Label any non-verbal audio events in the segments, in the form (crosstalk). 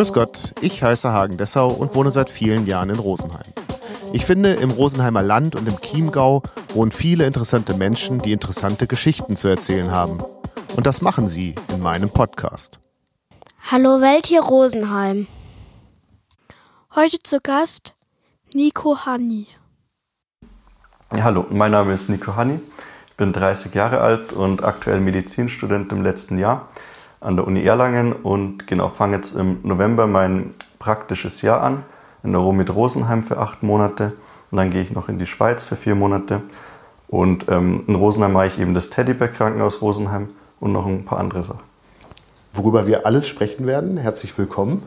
Grüß Gott, ich heiße Hagen Dessau und wohne seit vielen Jahren in Rosenheim. Ich finde, im Rosenheimer Land und im Chiemgau wohnen viele interessante Menschen, die interessante Geschichten zu erzählen haben. Und das machen sie in meinem Podcast. Hallo Welt hier Rosenheim. Heute zu Gast Nico Hanni. Ja, hallo, mein Name ist Nico Hanni. Ich bin 30 Jahre alt und aktuell Medizinstudent im letzten Jahr an der Uni Erlangen und genau fange jetzt im November mein praktisches Jahr an in der Romit Rosenheim für acht Monate und dann gehe ich noch in die Schweiz für vier Monate und ähm, in Rosenheim mache ich eben das Teddybär Krankenhaus Rosenheim und noch ein paar andere Sachen. Worüber wir alles sprechen werden, herzlich willkommen.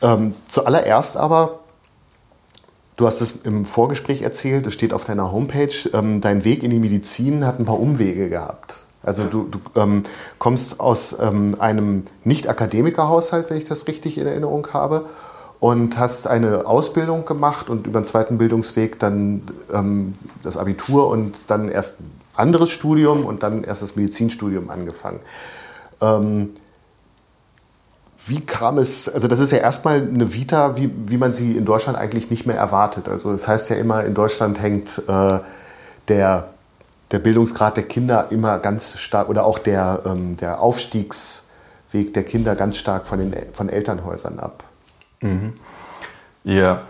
Ähm, zuallererst aber, du hast es im Vorgespräch erzählt, es steht auf deiner Homepage, ähm, dein Weg in die Medizin hat ein paar Umwege gehabt. Also du, du ähm, kommst aus ähm, einem Nicht-Akademiker-Haushalt, wenn ich das richtig in Erinnerung habe, und hast eine Ausbildung gemacht und über den zweiten Bildungsweg dann ähm, das Abitur und dann erst ein anderes Studium und dann erst das Medizinstudium angefangen. Ähm, wie kam es, also das ist ja erstmal eine Vita, wie, wie man sie in Deutschland eigentlich nicht mehr erwartet. Also das heißt ja immer, in Deutschland hängt äh, der, der Bildungsgrad der Kinder immer ganz stark oder auch der, ähm, der Aufstiegsweg der Kinder ganz stark von den von Elternhäusern ab. Mhm. Ja,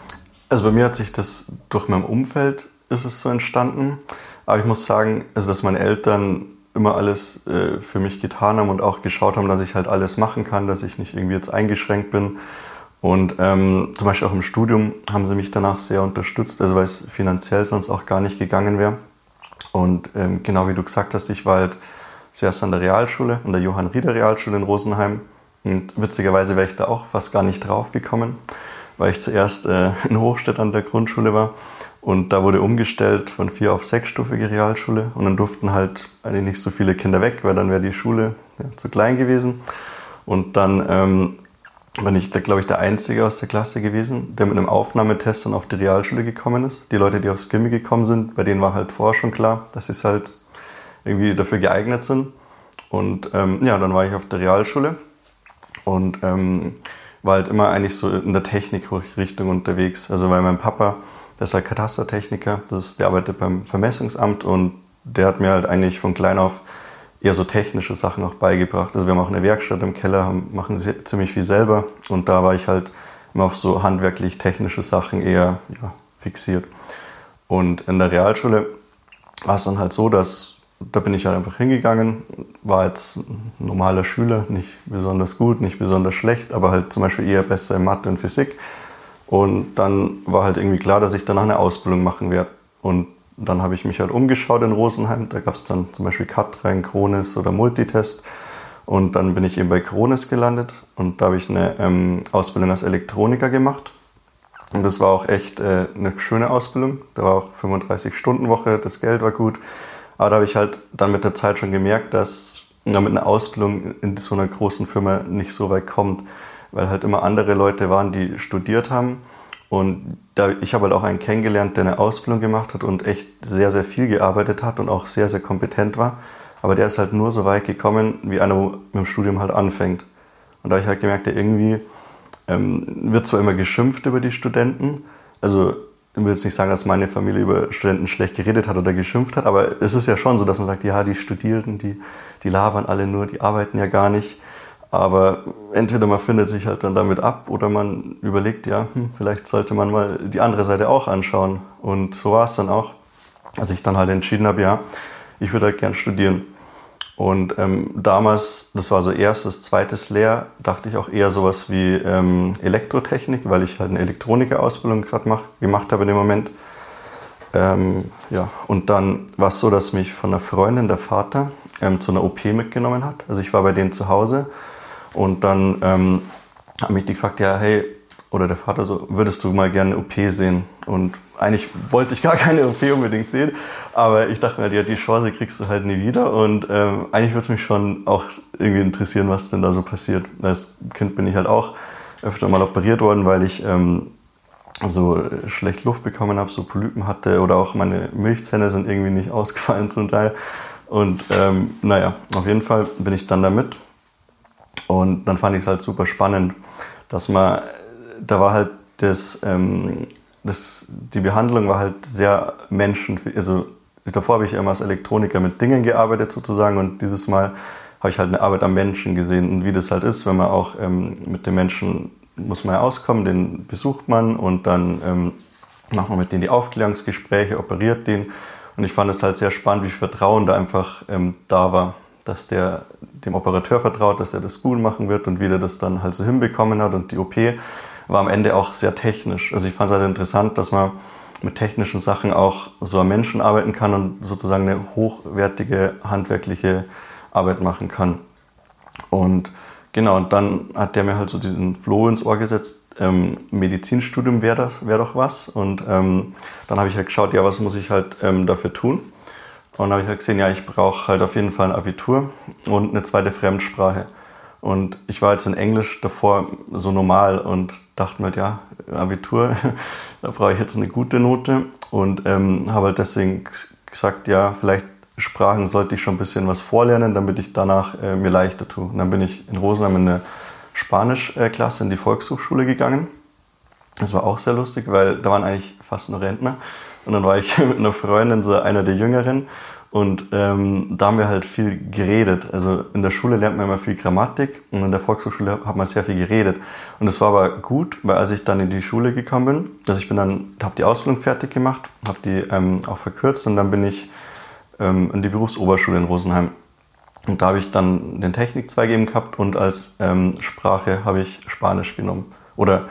also bei mir hat sich das durch mein Umfeld ist es so entstanden. Aber ich muss sagen, also dass meine Eltern immer alles äh, für mich getan haben und auch geschaut haben, dass ich halt alles machen kann, dass ich nicht irgendwie jetzt eingeschränkt bin. Und ähm, zum Beispiel auch im Studium haben sie mich danach sehr unterstützt, also weil es finanziell sonst auch gar nicht gegangen wäre. Und ähm, genau wie du gesagt hast, ich war halt zuerst an der Realschule, an der Johann Rieder Realschule in Rosenheim und witzigerweise wäre ich da auch fast gar nicht drauf gekommen, weil ich zuerst äh, in Hochstedt an der Grundschule war. Und da wurde umgestellt von vier auf sechsstufige Realschule. Und dann durften halt eigentlich nicht so viele Kinder weg, weil dann wäre die Schule ja, zu klein gewesen. Und dann ähm, bin ich, glaube ich, der Einzige aus der Klasse gewesen, der mit einem Aufnahmetest dann auf die Realschule gekommen ist. Die Leute, die aufs Gimmi gekommen sind, bei denen war halt vorher schon klar, dass sie halt irgendwie dafür geeignet sind. Und ähm, ja, dann war ich auf der Realschule und ähm, war halt immer eigentlich so in der Technikrichtung unterwegs. Also weil mein Papa, der ist halt Katastertechniker, das, der arbeitet beim Vermessungsamt und der hat mir halt eigentlich von klein auf eher so technische Sachen auch beigebracht. Also wir haben auch eine Werkstatt im Keller, haben, machen ziemlich viel selber und da war ich halt immer auf so handwerklich technische Sachen eher ja, fixiert. Und in der Realschule war es dann halt so, dass da bin ich halt einfach hingegangen, war jetzt ein normaler Schüler, nicht besonders gut, nicht besonders schlecht, aber halt zum Beispiel eher besser in Mathe und Physik. Und dann war halt irgendwie klar, dass ich danach eine Ausbildung machen werde. Und dann habe ich mich halt umgeschaut in Rosenheim. Da gab es dann zum Beispiel Katrein, Kronis oder Multitest. Und dann bin ich eben bei Kronis gelandet und da habe ich eine ähm, Ausbildung als Elektroniker gemacht. Und das war auch echt äh, eine schöne Ausbildung. Da war auch 35-Stunden-Woche, das Geld war gut. Aber da habe ich halt dann mit der Zeit schon gemerkt, dass man mit einer Ausbildung in so einer großen Firma nicht so weit kommt, weil halt immer andere Leute waren, die studiert haben. Und da, ich habe halt auch einen kennengelernt, der eine Ausbildung gemacht hat und echt sehr, sehr viel gearbeitet hat und auch sehr, sehr kompetent war. Aber der ist halt nur so weit gekommen, wie einer mit dem Studium halt anfängt. Und da habe ich halt gemerkt, der irgendwie ähm, wird zwar immer geschimpft über die Studenten, also ich will jetzt nicht sagen, dass meine Familie über Studenten schlecht geredet hat oder geschimpft hat, aber es ist ja schon so, dass man sagt, ja, die Studierenden, die, die labern alle nur, die arbeiten ja gar nicht. Aber entweder man findet sich halt dann damit ab oder man überlegt, ja, hm, vielleicht sollte man mal die andere Seite auch anschauen. Und so war es dann auch, als ich dann halt entschieden habe, ja, ich würde halt gern studieren. Und ähm, damals, das war so erstes, zweites Lehr, dachte ich auch eher sowas wie ähm, Elektrotechnik, weil ich halt eine Elektronikerausbildung gerade gemacht habe in dem Moment. Ähm, ja, und dann war es so, dass mich von einer Freundin der Vater ähm, zu einer OP mitgenommen hat. Also ich war bei denen zu Hause und dann ähm, hat mich die gefragt, ja, hey, oder der Vater so, würdest du mal gerne eine OP sehen? Und eigentlich wollte ich gar keine OP unbedingt sehen, aber ich dachte mir, ja, die Chance kriegst du halt nie wieder und ähm, eigentlich würde es mich schon auch irgendwie interessieren, was denn da so passiert. Als Kind bin ich halt auch öfter mal operiert worden, weil ich ähm, so schlecht Luft bekommen habe, so Polypen hatte oder auch meine Milchzähne sind irgendwie nicht (laughs) ausgefallen zum Teil. Und ähm, naja, auf jeden Fall bin ich dann damit und dann fand ich es halt super spannend dass man, da war halt das, ähm, das, die Behandlung war halt sehr Menschen, also davor habe ich immer als Elektroniker mit Dingen gearbeitet sozusagen und dieses Mal habe ich halt eine Arbeit am Menschen gesehen. Und wie das halt ist, wenn man auch ähm, mit den Menschen muss man ja auskommen, den besucht man und dann ähm, macht man mit denen die Aufklärungsgespräche, operiert den. Und ich fand es halt sehr spannend, wie viel Vertrauen da einfach ähm, da war, dass der dem Operateur vertraut, dass er das gut machen wird und wie der das dann halt so hinbekommen hat und die OP war am Ende auch sehr technisch. Also ich fand es halt interessant, dass man mit technischen Sachen auch so am Menschen arbeiten kann und sozusagen eine hochwertige handwerkliche Arbeit machen kann. Und genau, und dann hat der mir halt so diesen Floh ins Ohr gesetzt, ähm, Medizinstudium wäre wär doch was. Und ähm, dann habe ich halt geschaut, ja, was muss ich halt ähm, dafür tun? Und habe ich halt gesehen, ja, ich brauche halt auf jeden Fall ein Abitur und eine zweite Fremdsprache. Und ich war jetzt in Englisch davor so normal und dachte mir, halt, ja, Abitur, (laughs) da brauche ich jetzt eine gute Note. Und ähm, habe halt deswegen gesagt, ja, vielleicht Sprachen sollte ich schon ein bisschen was vorlernen, damit ich danach äh, mir leichter tue. Und dann bin ich in Rosenheim in eine Spanischklasse in die Volkshochschule gegangen. Das war auch sehr lustig, weil da waren eigentlich fast nur Rentner. Und dann war ich (laughs) mit einer Freundin, so einer der Jüngeren, und ähm, da haben wir halt viel geredet. Also in der Schule lernt man immer viel Grammatik und in der Volkshochschule hat man sehr viel geredet. Und das war aber gut, weil als ich dann in die Schule gekommen bin, also ich bin dann, habe die Ausbildung fertig gemacht, habe die ähm, auch verkürzt und dann bin ich ähm, in die Berufsoberschule in Rosenheim. Und da habe ich dann den Technikzweig eben gehabt und als ähm, Sprache habe ich Spanisch genommen. Oder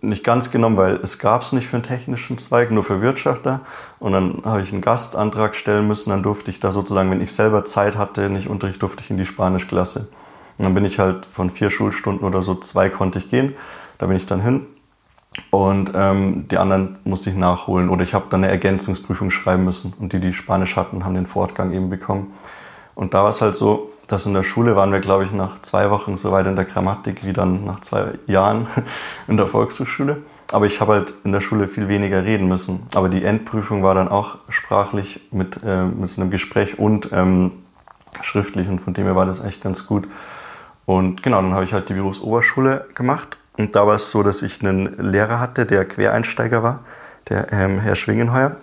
nicht ganz genommen, weil es gab es nicht für einen technischen Zweig, nur für Wirtschafter. Und dann habe ich einen Gastantrag stellen müssen. Dann durfte ich da sozusagen, wenn ich selber Zeit hatte, nicht Unterricht, durfte ich in die Spanischklasse. Und dann bin ich halt von vier Schulstunden oder so, zwei konnte ich gehen. Da bin ich dann hin. Und ähm, die anderen musste ich nachholen. Oder ich habe dann eine Ergänzungsprüfung schreiben müssen. Und die, die Spanisch hatten, haben den Fortgang eben bekommen. Und da war es halt so, dass in der Schule waren wir, glaube ich, nach zwei Wochen so weit in der Grammatik wie dann nach zwei Jahren (laughs) in der Volkshochschule. Aber ich habe halt in der Schule viel weniger reden müssen. Aber die Endprüfung war dann auch sprachlich mit, äh, mit so einem Gespräch und ähm, schriftlich und von dem her war das echt ganz gut. Und genau, dann habe ich halt die Berufsoberschule gemacht und da war es so, dass ich einen Lehrer hatte, der Quereinsteiger war, der ähm, Herr Schwingenheuer.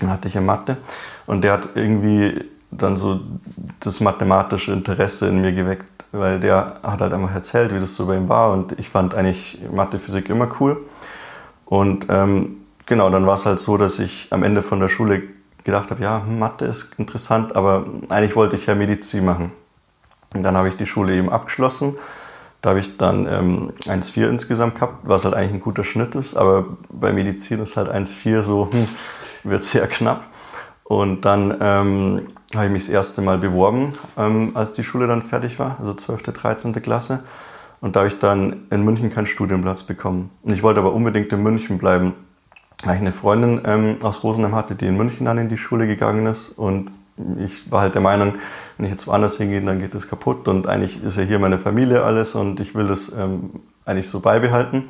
Den hatte ich in Mathe und der hat irgendwie dann so das mathematische Interesse in mir geweckt, weil der hat halt einfach erzählt, wie das so bei ihm war und ich fand eigentlich Mathe, Physik immer cool. Und ähm, genau, dann war es halt so, dass ich am Ende von der Schule gedacht habe, ja, Mathe ist interessant, aber eigentlich wollte ich ja Medizin machen. Und dann habe ich die Schule eben abgeschlossen. Da habe ich dann ähm, 1,4 insgesamt gehabt, was halt eigentlich ein guter Schnitt ist, aber bei Medizin ist halt 1,4 so, hm, wird sehr knapp. Und dann ähm, habe ich mich das erste Mal beworben, ähm, als die Schule dann fertig war, also 12., 13. Klasse. Und da habe ich dann in München keinen Studienplatz bekommen. Ich wollte aber unbedingt in München bleiben, weil ich eine Freundin ähm, aus Rosenheim hatte, die in München dann in die Schule gegangen ist. Und ich war halt der Meinung, wenn ich jetzt woanders hingehe, dann geht das kaputt. Und eigentlich ist ja hier meine Familie alles und ich will das ähm, eigentlich so beibehalten.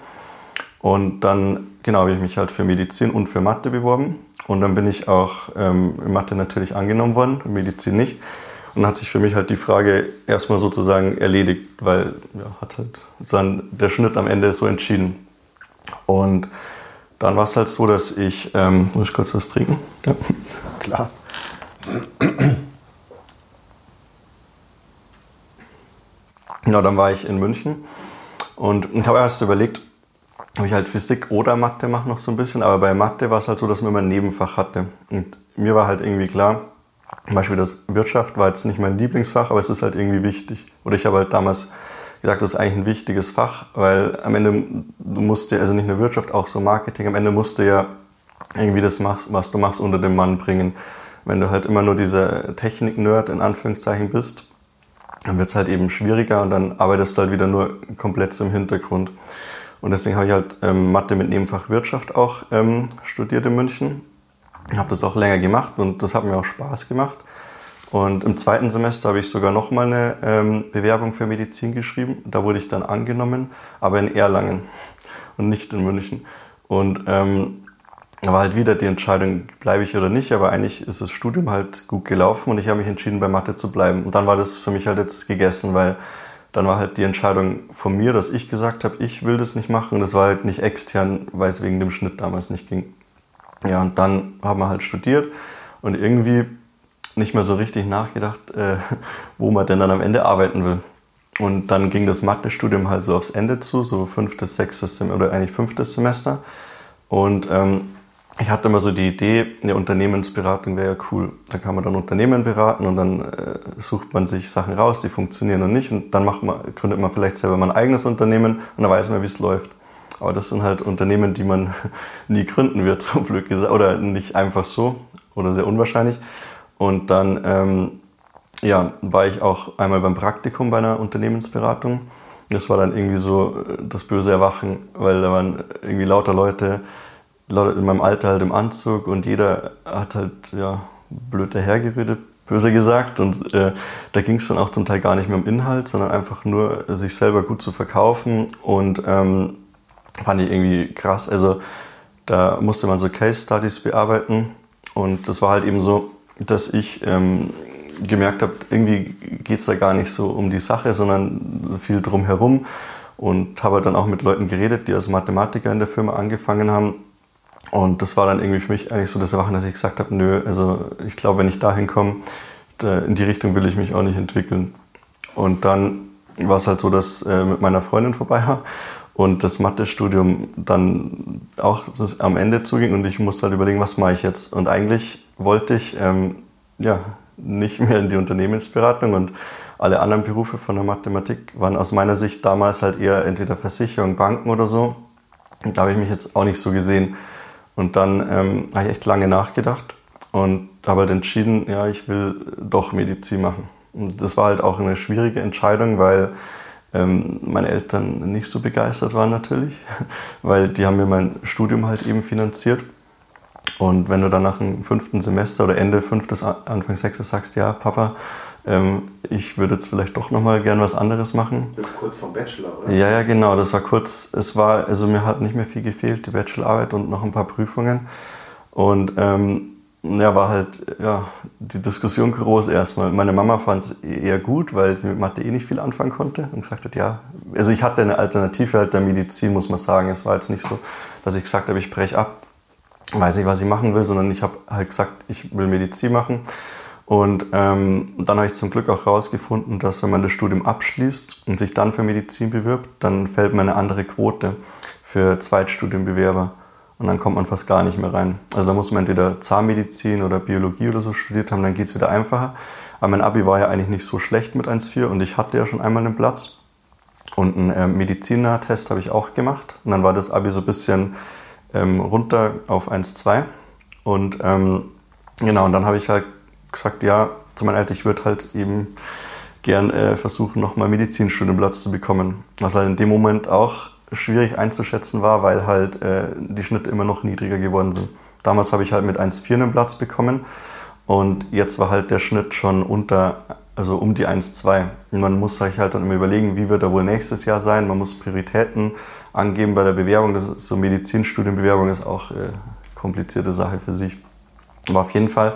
Und dann, genau, habe ich mich halt für Medizin und für Mathe beworben. Und dann bin ich auch ähm, in Mathe natürlich angenommen worden, in Medizin nicht. Und dann hat sich für mich halt die Frage erstmal sozusagen erledigt, weil ja, hat halt dann der Schnitt am Ende so entschieden. Und dann war es halt so, dass ich, ähm, muss ich kurz was trinken? Ja. Klar. Ja, dann war ich in München und ich habe erst überlegt, habe ich halt Physik oder Mathe mache noch so ein bisschen, aber bei Mathe war es halt so, dass man immer ein Nebenfach hatte. Und mir war halt irgendwie klar, zum Beispiel das Wirtschaft war jetzt nicht mein Lieblingsfach, aber es ist halt irgendwie wichtig. Oder ich habe halt damals gesagt, das ist eigentlich ein wichtiges Fach, weil am Ende du musst ja, also nicht nur Wirtschaft, auch so Marketing, am Ende musst du ja irgendwie das, machst, was du machst, unter den Mann bringen. Wenn du halt immer nur dieser Technik-Nerd in Anführungszeichen bist, dann wird es halt eben schwieriger und dann arbeitest du halt wieder nur komplett im Hintergrund. Und deswegen habe ich halt ähm, Mathe mit Nebenfach Wirtschaft auch ähm, studiert in München. Habe das auch länger gemacht und das hat mir auch Spaß gemacht. Und im zweiten Semester habe ich sogar noch mal eine ähm, Bewerbung für Medizin geschrieben. Da wurde ich dann angenommen, aber in Erlangen (laughs) und nicht in München. Und ähm, war halt wieder die Entscheidung, bleibe ich oder nicht. Aber eigentlich ist das Studium halt gut gelaufen und ich habe mich entschieden, bei Mathe zu bleiben. Und dann war das für mich halt jetzt gegessen, weil dann war halt die Entscheidung von mir, dass ich gesagt habe, ich will das nicht machen. Und das war halt nicht extern, weil es wegen dem Schnitt damals nicht ging. Ja, und dann haben wir halt studiert und irgendwie nicht mehr so richtig nachgedacht, äh, (laughs) wo man denn dann am Ende arbeiten will. Und dann ging das Mathe-Studium halt so aufs Ende zu, so fünftes, sechstes oder eigentlich fünftes Semester. Und ähm, ich hatte immer so die Idee, eine Unternehmensberatung wäre ja cool. Da kann man dann Unternehmen beraten und dann äh, sucht man sich Sachen raus, die funktionieren und nicht. Und dann man, gründet man vielleicht selber mal ein eigenes Unternehmen und dann weiß man, wie es läuft. Aber das sind halt Unternehmen, die man (laughs) nie gründen wird, so blöd gesagt. Oder nicht einfach so oder sehr unwahrscheinlich. Und dann ähm, ja, war ich auch einmal beim Praktikum bei einer Unternehmensberatung. Das war dann irgendwie so äh, das böse Erwachen, weil da waren irgendwie lauter Leute, in meinem Alter halt im Anzug und jeder hat halt ja, blöd dahergeredet, böse gesagt. Und äh, da ging es dann auch zum Teil gar nicht mehr um Inhalt, sondern einfach nur, sich selber gut zu verkaufen. Und ähm, fand ich irgendwie krass. Also da musste man so Case Studies bearbeiten. Und das war halt eben so, dass ich ähm, gemerkt habe, irgendwie geht es da gar nicht so um die Sache, sondern viel drumherum. Und habe dann auch mit Leuten geredet, die als Mathematiker in der Firma angefangen haben und das war dann irgendwie für mich eigentlich so das Erwachen, dass ich gesagt habe, nö, also ich glaube, wenn ich dahin komme, in die Richtung will ich mich auch nicht entwickeln. Und dann war es halt so, dass äh, mit meiner Freundin vorbei war und das Mathestudium dann auch am Ende zuging und ich musste halt überlegen, was mache ich jetzt. Und eigentlich wollte ich ähm, ja, nicht mehr in die Unternehmensberatung und alle anderen Berufe von der Mathematik waren aus meiner Sicht damals halt eher entweder Versicherung, Banken oder so. Da habe ich mich jetzt auch nicht so gesehen. Und dann ähm, habe ich echt lange nachgedacht und habe halt entschieden, ja, ich will doch Medizin machen. Und das war halt auch eine schwierige Entscheidung, weil ähm, meine Eltern nicht so begeistert waren natürlich, (laughs) weil die haben mir mein Studium halt eben finanziert. Und wenn du dann nach dem fünften Semester oder Ende fünftes, Anfang sechstes sagst, ja, Papa, ähm, ich würde jetzt vielleicht doch nochmal gern was anderes machen. Das ist kurz vom Bachelor, oder? Ja, ja, genau. Das war kurz, es war, also mir hat nicht mehr viel gefehlt, die Bachelorarbeit und noch ein paar Prüfungen. Und ähm, ja, war halt ja, die Diskussion groß erstmal. Meine Mama fand es eher gut, weil sie mit Mathe eh nicht viel anfangen konnte und gesagt hat, ja, also ich hatte eine Alternative halt der Medizin, muss man sagen. Es war jetzt nicht so, dass ich gesagt habe, ich breche ab, weiß nicht, was ich machen will, sondern ich habe halt gesagt, ich will Medizin machen. Und ähm, dann habe ich zum Glück auch herausgefunden, dass wenn man das Studium abschließt und sich dann für Medizin bewirbt, dann fällt man eine andere Quote für Zweitstudienbewerber. Und dann kommt man fast gar nicht mehr rein. Also da muss man entweder Zahnmedizin oder Biologie oder so studiert haben, dann geht es wieder einfacher. Aber mein Abi war ja eigentlich nicht so schlecht mit 1,4 und ich hatte ja schon einmal einen Platz. Und einen äh, Medizinertest habe ich auch gemacht. Und dann war das Abi so ein bisschen ähm, runter auf 1,2. Und ähm, genau, und dann habe ich halt gesagt, ja, zu meinen Eltern, ich würde halt eben gern äh, versuchen, nochmal Medizinstudienplatz zu bekommen. Was halt in dem Moment auch schwierig einzuschätzen war, weil halt äh, die Schnitte immer noch niedriger geworden sind. Damals habe ich halt mit 1,4 einen Platz bekommen und jetzt war halt der Schnitt schon unter, also um die 1,2. Und man muss sich halt dann immer überlegen, wie wird er wohl nächstes Jahr sein. Man muss Prioritäten angeben bei der Bewerbung. Das ist, so Medizinstudienbewerbung ist auch äh, komplizierte Sache für sich. Aber auf jeden Fall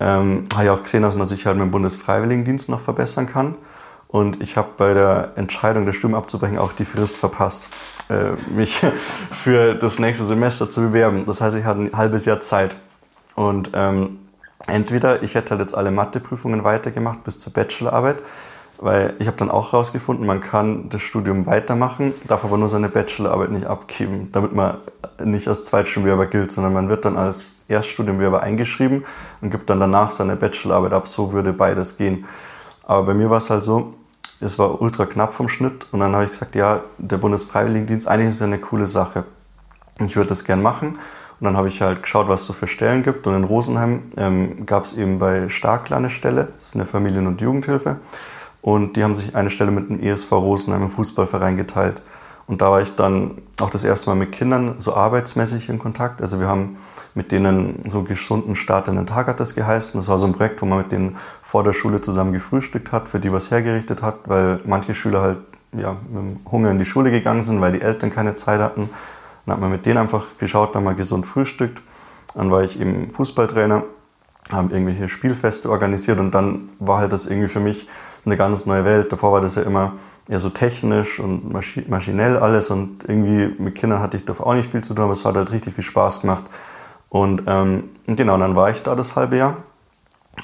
ähm, habe ich auch gesehen, dass man sich halt mit dem Bundesfreiwilligendienst noch verbessern kann. Und ich habe bei der Entscheidung, der Stimme abzubrechen, auch die Frist verpasst, äh, mich (laughs) für das nächste Semester zu bewerben. Das heißt, ich hatte ein halbes Jahr Zeit. Und ähm, entweder ich hätte halt jetzt alle Matheprüfungen weitergemacht bis zur Bachelorarbeit weil ich habe dann auch herausgefunden, man kann das Studium weitermachen, darf aber nur seine Bachelorarbeit nicht abgeben, damit man nicht als Zweitstudienbewerber gilt, sondern man wird dann als Erststudienbewerber eingeschrieben und gibt dann danach seine Bachelorarbeit ab. So würde beides gehen. Aber bei mir war es halt so, es war ultra knapp vom Schnitt und dann habe ich gesagt, ja, der Bundesfreiwilligendienst, eigentlich ist ja eine coole Sache. Ich würde das gern machen. Und dann habe ich halt geschaut, was es so für Stellen gibt. Und in Rosenheim ähm, gab es eben bei Starkler eine Stelle, das ist eine Familien- und Jugendhilfe. Und die haben sich eine Stelle mit dem ESV Rosenheim im Fußballverein geteilt. Und da war ich dann auch das erste Mal mit Kindern so arbeitsmäßig in Kontakt. Also wir haben mit denen so gesunden Start in den Tag hat das geheißen. Das war so ein Projekt, wo man mit denen vor der Schule zusammen gefrühstückt hat, für die was hergerichtet hat, weil manche Schüler halt ja, mit Hunger in die Schule gegangen sind, weil die Eltern keine Zeit hatten. Dann hat man mit denen einfach geschaut, dann mal gesund frühstückt. Dann war ich eben Fußballtrainer, haben irgendwelche Spielfeste organisiert und dann war halt das irgendwie für mich eine ganz neue Welt. Davor war das ja immer, eher so technisch und maschinell alles und irgendwie mit Kindern hatte ich da auch nicht viel zu tun, aber es hat halt richtig viel Spaß gemacht. Und ähm, genau, dann war ich da das halbe Jahr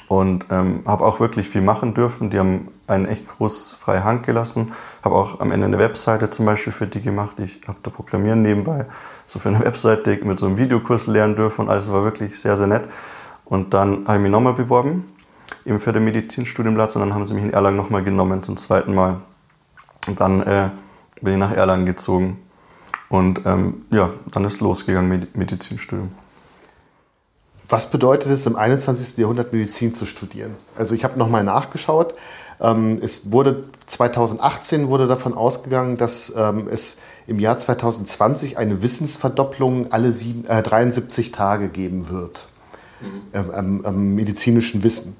und ähm, habe auch wirklich viel machen dürfen. Die haben einen echt groß freie Hand gelassen. Habe auch am Ende eine Webseite zum Beispiel für die gemacht. Ich habe da Programmieren nebenbei so für eine (laughs) Webseite mit so einem Videokurs lernen dürfen und alles war wirklich sehr, sehr nett. Und dann habe ich mich nochmal beworben, eben für den Medizinstudienplatz und dann haben sie mich in Erlangen nochmal genommen zum zweiten Mal. Und dann äh, bin ich nach Erlangen gezogen und ähm, ja, dann ist losgegangen mit Medizinstudium. Was bedeutet es, im 21. Jahrhundert Medizin zu studieren? Also ich habe nochmal nachgeschaut. Ähm, es wurde 2018 wurde davon ausgegangen, dass ähm, es im Jahr 2020 eine Wissensverdopplung alle sieben, äh, 73 Tage geben wird mhm. am, am, medizinischen Wissen.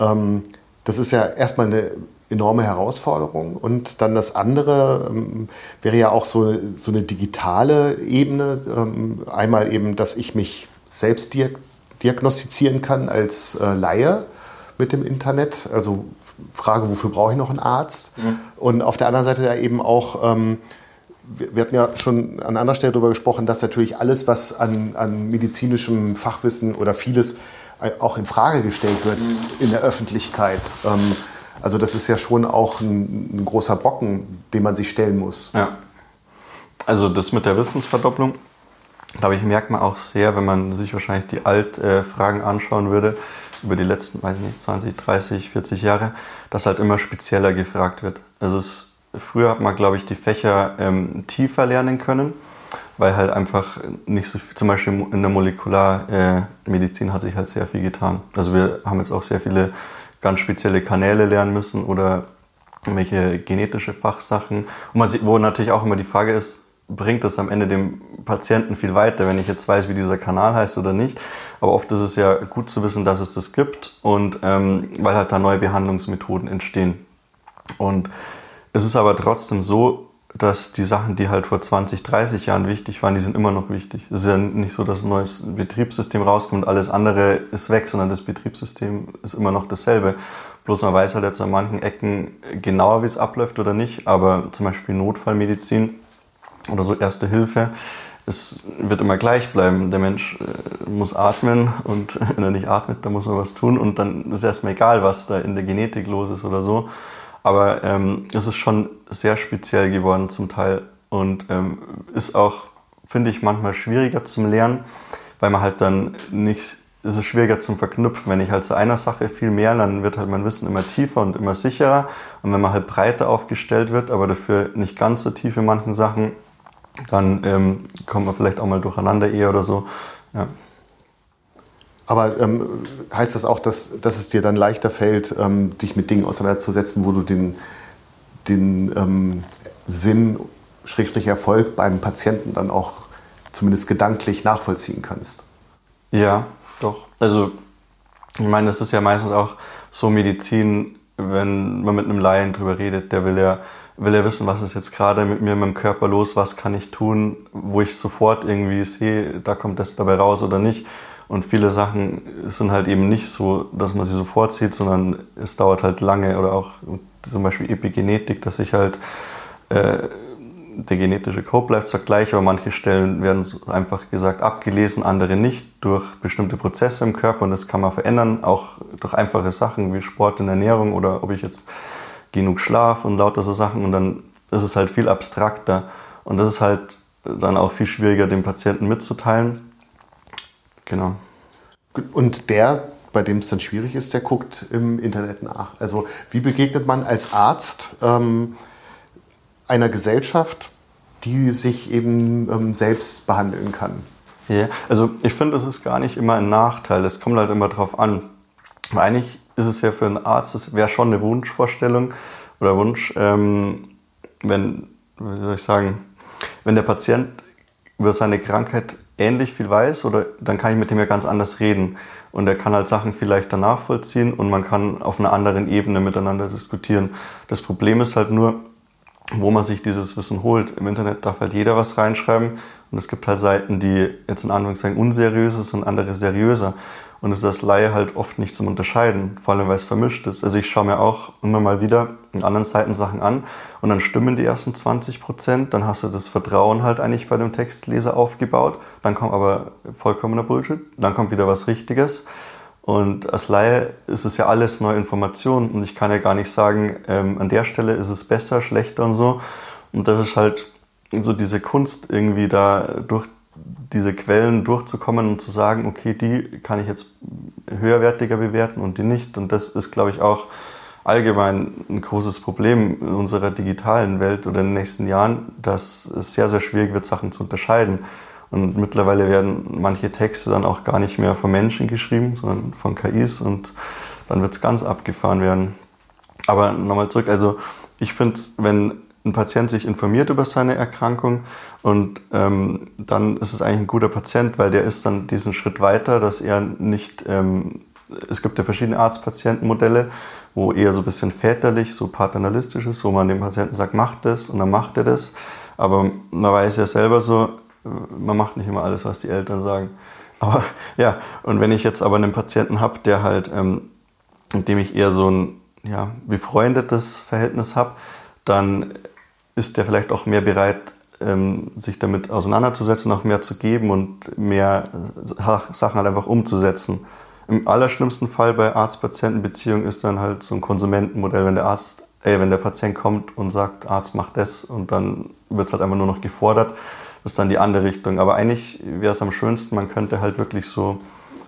Ähm, das ist ja erstmal eine enorme Herausforderung. Und dann das andere ähm, wäre ja auch so, so eine digitale Ebene. Ähm, einmal eben, dass ich mich selbst diagnostiziere diagnostizieren kann als äh, Laie mit dem Internet. Also Frage, wofür brauche ich noch einen Arzt? Mhm. Und auf der anderen Seite ja eben auch, ähm, wir, hatten ja schon an anderer Stelle darüber gesprochen, dass natürlich alles, was an, an medizinischem Fachwissen oder vieles auch in Frage gestellt wird mhm. in der Öffentlichkeit. Ähm, also das ist ja schon auch ein, ein großer Brocken, den man sich stellen muss. Ja. Also das mit der Wissensverdopplung glaube ich, merkt man auch sehr, wenn man sich wahrscheinlich die Altfragen anschauen würde, über die letzten, weiß ich nicht, 20, 30, 40 Jahre, dass halt immer spezieller gefragt wird. Also es, früher hat man, glaube ich, die Fächer ähm, tiefer lernen können, weil halt einfach nicht so viel, zum Beispiel in der Molekularmedizin hat sich halt sehr viel getan. Also wir haben jetzt auch sehr viele ganz spezielle Kanäle lernen müssen oder irgendwelche genetische Fachsachen. Und sieht, wo natürlich auch immer die Frage ist, bringt das am Ende dem Patienten viel weiter, wenn ich jetzt weiß, wie dieser Kanal heißt oder nicht. Aber oft ist es ja gut zu wissen, dass es das gibt und ähm, weil halt da neue Behandlungsmethoden entstehen. Und es ist aber trotzdem so, dass die Sachen, die halt vor 20, 30 Jahren wichtig waren, die sind immer noch wichtig. Es ist ja nicht so, dass ein neues Betriebssystem rauskommt und alles andere ist weg, sondern das Betriebssystem ist immer noch dasselbe. Bloß man weiß halt jetzt an manchen Ecken genauer, wie es abläuft oder nicht. Aber zum Beispiel Notfallmedizin oder so Erste Hilfe, es wird immer gleich bleiben. Der Mensch äh, muss atmen und (laughs) wenn er nicht atmet, dann muss man was tun und dann ist erstmal egal, was da in der Genetik los ist oder so. Aber ähm, es ist schon sehr speziell geworden zum Teil und ähm, ist auch, finde ich, manchmal schwieriger zum Lernen, weil man halt dann nicht, es ist schwieriger zum Verknüpfen. Wenn ich halt zu einer Sache viel mehr, dann wird halt mein Wissen immer tiefer und immer sicherer. Und wenn man halt breiter aufgestellt wird, aber dafür nicht ganz so tief in manchen Sachen, dann ähm, kommt man vielleicht auch mal durcheinander eher oder so. Ja. Aber ähm, heißt das auch, dass, dass es dir dann leichter fällt, ähm, dich mit Dingen auseinanderzusetzen, wo du den, den ähm, Sinn, Schrägstrich Erfolg beim Patienten dann auch zumindest gedanklich nachvollziehen kannst? Ja, doch. Also ich meine, das ist ja meistens auch so Medizin, wenn man mit einem Laien drüber redet, der will ja will er wissen, was ist jetzt gerade mit mir, mit dem Körper los, was kann ich tun, wo ich sofort irgendwie sehe, da kommt das dabei raus oder nicht. Und viele Sachen sind halt eben nicht so, dass man sie sofort sieht, sondern es dauert halt lange. Oder auch zum Beispiel Epigenetik, dass ich halt äh, der genetische Code bleibt zwar gleich, aber manche Stellen werden einfach gesagt abgelesen, andere nicht durch bestimmte Prozesse im Körper. Und das kann man verändern, auch durch einfache Sachen wie Sport und Ernährung oder ob ich jetzt genug Schlaf und lauter so Sachen. Und dann ist es halt viel abstrakter. Und das ist halt dann auch viel schwieriger dem Patienten mitzuteilen. Genau. Und der, bei dem es dann schwierig ist, der guckt im Internet nach. Also wie begegnet man als Arzt ähm, einer Gesellschaft, die sich eben ähm, selbst behandeln kann? Ja, also ich finde, das ist gar nicht immer ein Nachteil. Es kommt halt immer drauf an. Weil eigentlich ist es ja für einen Arzt, das wäre schon eine Wunschvorstellung oder Wunsch, ähm, wenn, wie soll ich sagen, wenn der Patient über seine Krankheit ähnlich viel weiß, oder dann kann ich mit dem ja ganz anders reden. Und er kann halt Sachen vielleicht danach vollziehen und man kann auf einer anderen Ebene miteinander diskutieren. Das Problem ist halt nur, wo man sich dieses Wissen holt. Im Internet darf halt jeder was reinschreiben und es gibt halt Seiten, die jetzt in Anführungszeichen unseriös sind und andere seriöser. Und es ist als Laie halt oft nicht zum Unterscheiden, vor allem weil es vermischt ist. Also ich schaue mir auch immer mal wieder in anderen Seiten Sachen an und dann stimmen die ersten 20 Prozent, dann hast du das Vertrauen halt eigentlich bei dem Textleser aufgebaut, dann kommt aber vollkommener Bullshit, dann kommt wieder was Richtiges. Und als Laie ist es ja alles neue Information und ich kann ja gar nicht sagen, ähm, an der Stelle ist es besser, schlechter und so. Und das ist halt so diese Kunst irgendwie da durch diese Quellen durchzukommen und zu sagen, okay, die kann ich jetzt höherwertiger bewerten und die nicht. Und das ist, glaube ich, auch allgemein ein großes Problem in unserer digitalen Welt oder in den nächsten Jahren, dass es sehr, sehr schwierig wird, Sachen zu unterscheiden. Und mittlerweile werden manche Texte dann auch gar nicht mehr von Menschen geschrieben, sondern von KIs und dann wird es ganz abgefahren werden. Aber nochmal zurück, also ich finde, wenn ein Patient sich informiert über seine Erkrankung und ähm, dann ist es eigentlich ein guter Patient, weil der ist dann diesen Schritt weiter, dass er nicht, ähm, es gibt ja verschiedene Arzt-Patienten-Modelle, wo eher so ein bisschen väterlich, so paternalistisch ist, wo man dem Patienten sagt, mach das und dann macht er das. Aber man weiß ja selber so, man macht nicht immer alles, was die Eltern sagen. (laughs) Aber ja, und wenn ich jetzt aber einen Patienten habe, der halt, ähm, mit dem ich eher so ein ja, befreundetes Verhältnis habe, dann ist der vielleicht auch mehr bereit, ähm, sich damit auseinanderzusetzen, auch mehr zu geben und mehr äh, Sachen halt einfach umzusetzen. Im allerschlimmsten Fall bei Arzt-Patienten-Beziehung ist dann halt so ein Konsumentenmodell, wenn der Arzt, ey, wenn der Patient kommt und sagt, Arzt macht das und dann wird es halt einfach nur noch gefordert. Das ist dann die andere Richtung. Aber eigentlich wäre es am schönsten, man könnte halt wirklich so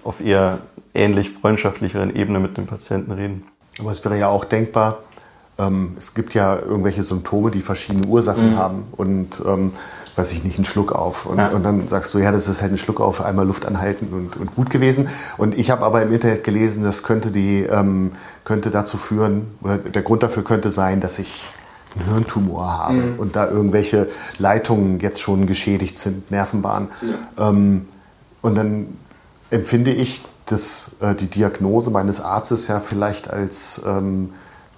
auf eher ähnlich freundschaftlicheren Ebene mit dem Patienten reden. Aber es wäre ja auch denkbar, ähm, es gibt ja irgendwelche Symptome, die verschiedene Ursachen mhm. haben und ähm, weiß ich nicht, einen Schluck auf. Und, ja. und, dann sagst du, ja, das ist halt ein Schluck auf, einmal Luft anhalten und, und gut gewesen. Und ich habe aber im Internet gelesen, das könnte, die, ähm, könnte dazu führen, oder der Grund dafür könnte sein, dass ich einen Hirntumor habe mhm. und da irgendwelche Leitungen jetzt schon geschädigt sind, Nervenbahnen. Ja. Ähm, und dann empfinde ich das, äh, die Diagnose meines Arztes ja vielleicht als ähm,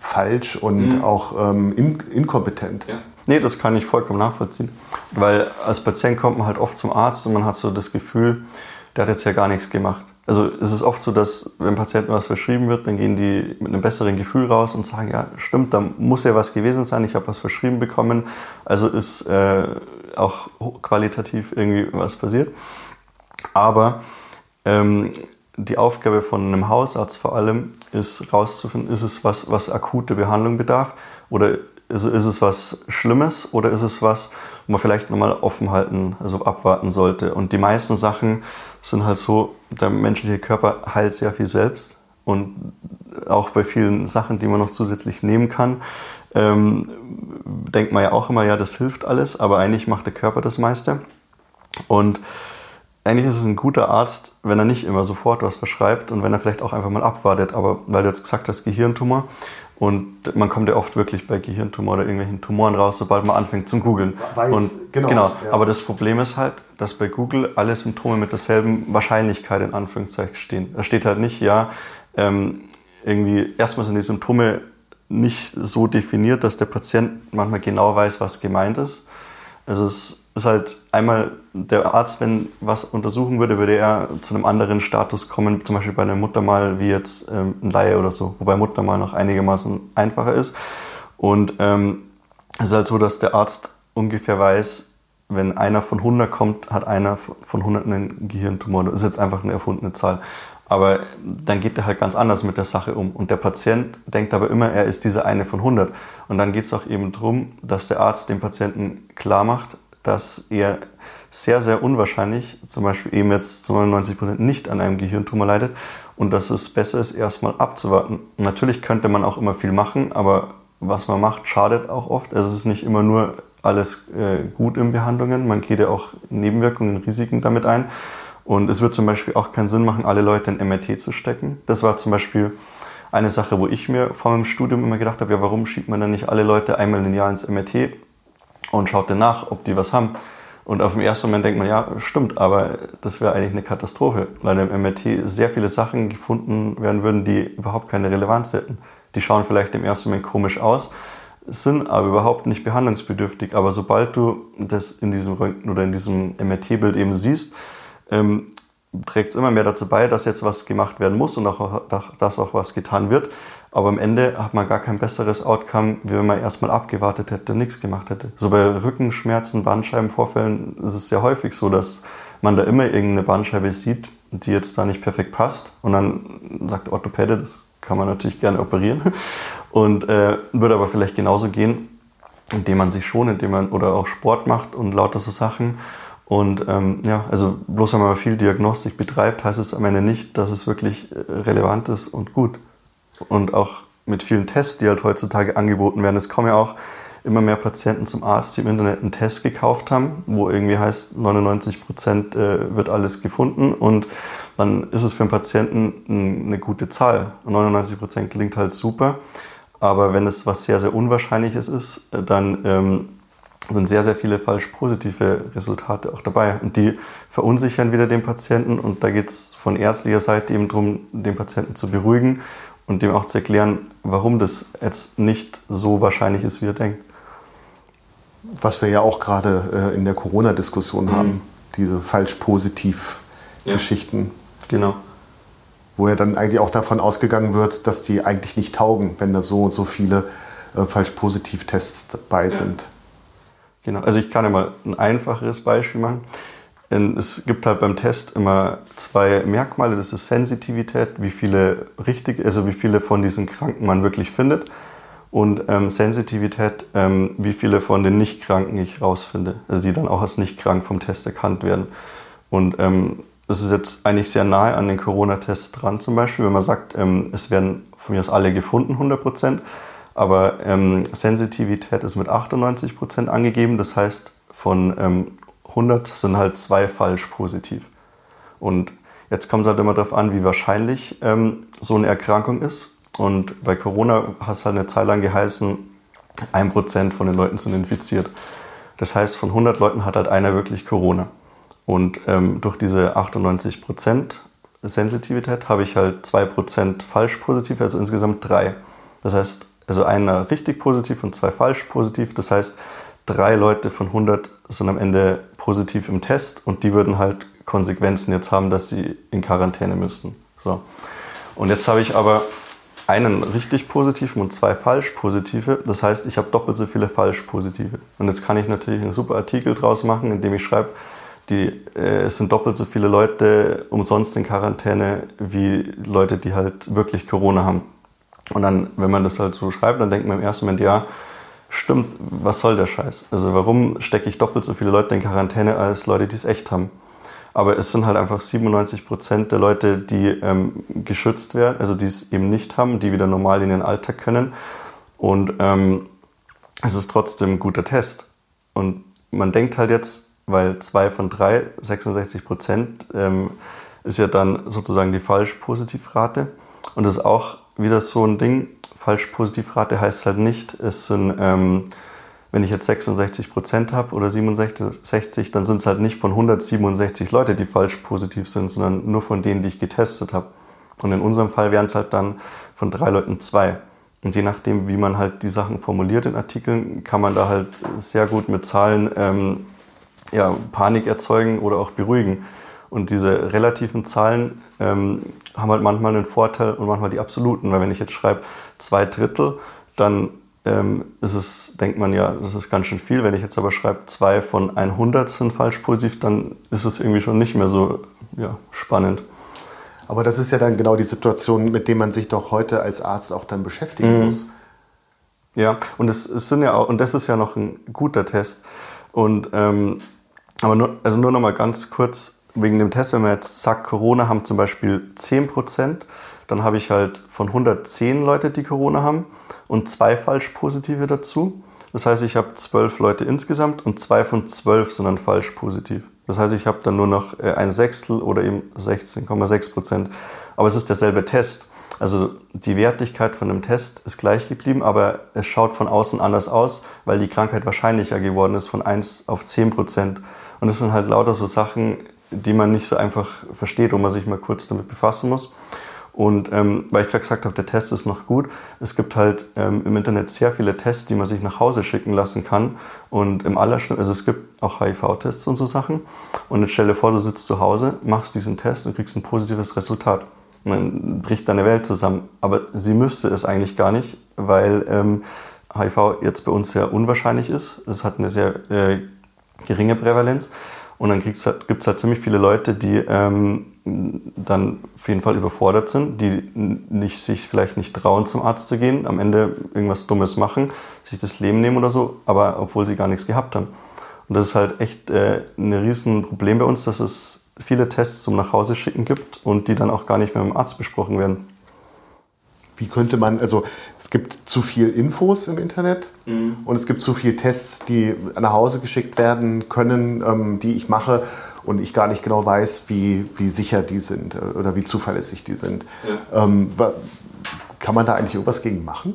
falsch und mhm. auch ähm, in, inkompetent. Ja. Nee, das kann ich vollkommen nachvollziehen. Weil als Patient kommt man halt oft zum Arzt und man hat so das Gefühl, der hat jetzt ja gar nichts gemacht. Also es ist oft so, dass wenn Patienten was verschrieben wird, dann gehen die mit einem besseren Gefühl raus und sagen, ja, stimmt, da muss ja was gewesen sein, ich habe was verschrieben bekommen, also ist äh, auch qualitativ irgendwie was passiert. Aber ähm, die Aufgabe von einem Hausarzt vor allem ist rauszufinden, ist es was, was akute Behandlung bedarf oder ist, ist es was Schlimmes oder ist es was, wo man vielleicht nochmal offen halten, also abwarten sollte. Und die meisten Sachen sind halt so, der menschliche Körper heilt sehr viel selbst und auch bei vielen Sachen, die man noch zusätzlich nehmen kann, ähm, denkt man ja auch immer, ja, das hilft alles, aber eigentlich macht der Körper das meiste. Und eigentlich ist es ein guter Arzt, wenn er nicht immer sofort was verschreibt und wenn er vielleicht auch einfach mal abwartet. Aber weil du jetzt gesagt hast, Gehirntumor, und man kommt ja oft wirklich bei Gehirntumor oder irgendwelchen Tumoren raus, sobald man anfängt zum Googeln. Und genau. genau. Ja. Aber das Problem ist halt, dass bei Google alle Symptome mit derselben Wahrscheinlichkeit in Anführungszeichen stehen. Da steht halt nicht, ja, ähm, irgendwie erstmal sind die Symptome nicht so definiert, dass der Patient manchmal genau weiß, was gemeint ist. Also es ist halt einmal der Arzt, wenn was untersuchen würde, würde er zu einem anderen Status kommen, zum Beispiel bei einer Muttermal wie jetzt ähm, ein Laie oder so, wobei Muttermal noch einigermaßen einfacher ist. Und ähm, es ist halt so, dass der Arzt ungefähr weiß, wenn einer von 100 kommt, hat einer von 100 einen Gehirntumor. Das ist jetzt einfach eine erfundene Zahl. Aber dann geht er halt ganz anders mit der Sache um. Und der Patient denkt aber immer, er ist dieser eine von 100. Und dann geht es auch eben darum, dass der Arzt dem Patienten klar macht, dass er sehr, sehr unwahrscheinlich, zum Beispiel eben jetzt zu 99 Prozent nicht an einem Gehirntumor leidet und dass es besser ist, erstmal abzuwarten. Natürlich könnte man auch immer viel machen, aber was man macht, schadet auch oft. Also es ist nicht immer nur alles äh, gut in Behandlungen, man geht ja auch Nebenwirkungen, Risiken damit ein. Und es wird zum Beispiel auch keinen Sinn machen, alle Leute in MRT zu stecken. Das war zum Beispiel eine Sache, wo ich mir vor meinem Studium immer gedacht habe, ja, warum schiebt man dann nicht alle Leute einmal im Jahr ins MRT? und schaut dann nach, ob die was haben. Und auf dem ersten Moment denkt man, ja, stimmt, aber das wäre eigentlich eine Katastrophe, weil im MRT sehr viele Sachen gefunden werden würden, die überhaupt keine Relevanz hätten. Die schauen vielleicht im ersten Moment komisch aus, sind aber überhaupt nicht behandlungsbedürftig. Aber sobald du das in diesem Röntgen oder in diesem MRT-Bild eben siehst, ähm, trägt es immer mehr dazu bei, dass jetzt was gemacht werden muss und auch, dass auch was getan wird. Aber am Ende hat man gar kein besseres Outcome, wie wenn man erstmal abgewartet hätte und nichts gemacht hätte. So bei Rückenschmerzen, Bandscheibenvorfällen ist es sehr häufig so, dass man da immer irgendeine Bandscheibe sieht, die jetzt da nicht perfekt passt. Und dann sagt Orthopäde, das kann man natürlich gerne operieren. (laughs) Und äh, würde aber vielleicht genauso gehen, indem man sich schont, indem man oder auch Sport macht und lauter so Sachen. Und ähm, ja, also bloß wenn man viel Diagnostik betreibt, heißt es am Ende nicht, dass es wirklich äh, relevant ist und gut. Und auch mit vielen Tests, die halt heutzutage angeboten werden, es kommen ja auch immer mehr Patienten zum Arzt, die im Internet einen Test gekauft haben, wo irgendwie heißt, 99 Prozent äh, wird alles gefunden und dann ist es für einen Patienten eine gute Zahl. 99 Prozent klingt halt super, aber wenn es was sehr, sehr Unwahrscheinliches ist, äh, dann ähm, sind sehr, sehr viele falsch positive Resultate auch dabei. Und die verunsichern wieder den Patienten. Und da geht es von ärztlicher Seite eben darum, den Patienten zu beruhigen und dem auch zu erklären, warum das jetzt nicht so wahrscheinlich ist, wie er denkt. Was wir ja auch gerade äh, in der Corona-Diskussion mhm. haben, diese falsch positiv Geschichten. Ja, genau. Wo ja dann eigentlich auch davon ausgegangen wird, dass die eigentlich nicht taugen, wenn da so und so viele äh, falsch positiv Tests dabei sind. Genau, also ich kann ja mal ein einfacheres Beispiel machen. Es gibt halt beim Test immer zwei Merkmale. Das ist Sensitivität, wie viele richtig, also wie viele von diesen Kranken man wirklich findet. Und ähm, Sensitivität, ähm, wie viele von den Nicht-Kranken ich rausfinde. Also die dann auch als nicht krank vom Test erkannt werden. Und ähm, ist jetzt eigentlich sehr nahe an den Corona-Tests dran zum Beispiel, wenn man sagt, ähm, es werden von mir aus alle gefunden, 100 Prozent. Aber ähm, Sensitivität ist mit 98 Prozent angegeben. Das heißt, von ähm, 100 sind halt zwei falsch positiv. Und jetzt kommt es halt immer darauf an, wie wahrscheinlich ähm, so eine Erkrankung ist. Und bei Corona hat es halt eine Zeit lang geheißen, ein Prozent von den Leuten sind infiziert. Das heißt, von 100 Leuten hat halt einer wirklich Corona. Und ähm, durch diese 98 Prozent Sensitivität habe ich halt 2% falsch positiv, also insgesamt drei. Das heißt, also einer richtig positiv und zwei falsch positiv. Das heißt, drei Leute von 100 sind am Ende positiv im Test und die würden halt Konsequenzen jetzt haben, dass sie in Quarantäne müssten. So. Und jetzt habe ich aber einen richtig positiven und zwei falsch positive. Das heißt, ich habe doppelt so viele falsch positive. Und jetzt kann ich natürlich einen super Artikel draus machen, in dem ich schreibe, die, äh, es sind doppelt so viele Leute umsonst in Quarantäne wie Leute, die halt wirklich Corona haben. Und dann, wenn man das halt so schreibt, dann denkt man im ersten Moment, ja, stimmt, was soll der Scheiß? Also warum stecke ich doppelt so viele Leute in Quarantäne als Leute, die es echt haben? Aber es sind halt einfach 97 Prozent der Leute, die ähm, geschützt werden, also die es eben nicht haben, die wieder normal in ihren Alltag können. Und ähm, es ist trotzdem ein guter Test. Und man denkt halt jetzt, weil zwei von drei, 66 Prozent, ähm, ist ja dann sozusagen die Falsch-Positiv-Rate. Und das ist auch wieder so ein Ding. Falsch-Positiv-Rate heißt halt nicht, es sind, ähm, wenn ich jetzt 66 Prozent habe oder 67, dann sind es halt nicht von 167 Leute, die falsch positiv sind, sondern nur von denen, die ich getestet habe. Und in unserem Fall wären es halt dann von drei Leuten zwei. Und je nachdem, wie man halt die Sachen formuliert in Artikeln, kann man da halt sehr gut mit Zahlen ähm, ja, Panik erzeugen oder auch beruhigen. Und diese relativen Zahlen ähm, haben halt manchmal einen Vorteil und manchmal die absoluten. Weil wenn ich jetzt schreibe zwei Drittel, dann ähm, ist es, denkt man ja, das ist ganz schön viel. Wenn ich jetzt aber schreibe, zwei von 100 sind falsch positiv, dann ist es irgendwie schon nicht mehr so ja, spannend. Aber das ist ja dann genau die Situation, mit der man sich doch heute als Arzt auch dann beschäftigen mhm. muss. Ja, und es, es, sind ja auch, und das ist ja noch ein guter Test. Und ähm, aber nur, also nur noch mal ganz kurz wegen dem Test, wenn man jetzt sagt, Corona haben zum Beispiel 10 Prozent, dann habe ich halt von 110 Leute, die Corona haben und zwei falsch positive dazu. Das heißt, ich habe zwölf Leute insgesamt und zwei von zwölf sind dann falsch positiv. Das heißt, ich habe dann nur noch äh, ein Sechstel oder eben 16,6 Prozent. Aber es ist derselbe Test. Also die Wertigkeit von dem Test ist gleich geblieben, aber es schaut von außen anders aus, weil die Krankheit wahrscheinlicher geworden ist von 1 auf 10 Prozent. Und das sind halt lauter so Sachen, die man nicht so einfach versteht, wo man sich mal kurz damit befassen muss. Und ähm, weil ich gerade gesagt habe, der Test ist noch gut, es gibt halt ähm, im Internet sehr viele Tests, die man sich nach Hause schicken lassen kann. Und im Allerschlimmsten, also es gibt auch HIV-Tests und so Sachen. Und jetzt stell dir vor, du sitzt zu Hause, machst diesen Test und kriegst ein positives Resultat. Und dann bricht deine Welt zusammen. Aber sie müsste es eigentlich gar nicht, weil ähm, HIV jetzt bei uns sehr unwahrscheinlich ist. Es hat eine sehr äh, geringe Prävalenz. Und dann gibt es halt, halt ziemlich viele Leute, die ähm, dann auf jeden Fall überfordert sind, die nicht, sich vielleicht nicht trauen, zum Arzt zu gehen, am Ende irgendwas Dummes machen, sich das Leben nehmen oder so, aber obwohl sie gar nichts gehabt haben. Und das ist halt echt äh, ein Riesenproblem bei uns, dass es viele Tests zum Nachhauseschicken gibt und die dann auch gar nicht mehr mit dem Arzt besprochen werden. Wie könnte man, also es gibt zu viel Infos im Internet mhm. und es gibt zu viele Tests, die nach Hause geschickt werden können, ähm, die ich mache und ich gar nicht genau weiß, wie, wie sicher die sind äh, oder wie zuverlässig die sind. Ja. Ähm, kann man da eigentlich irgendwas gegen machen?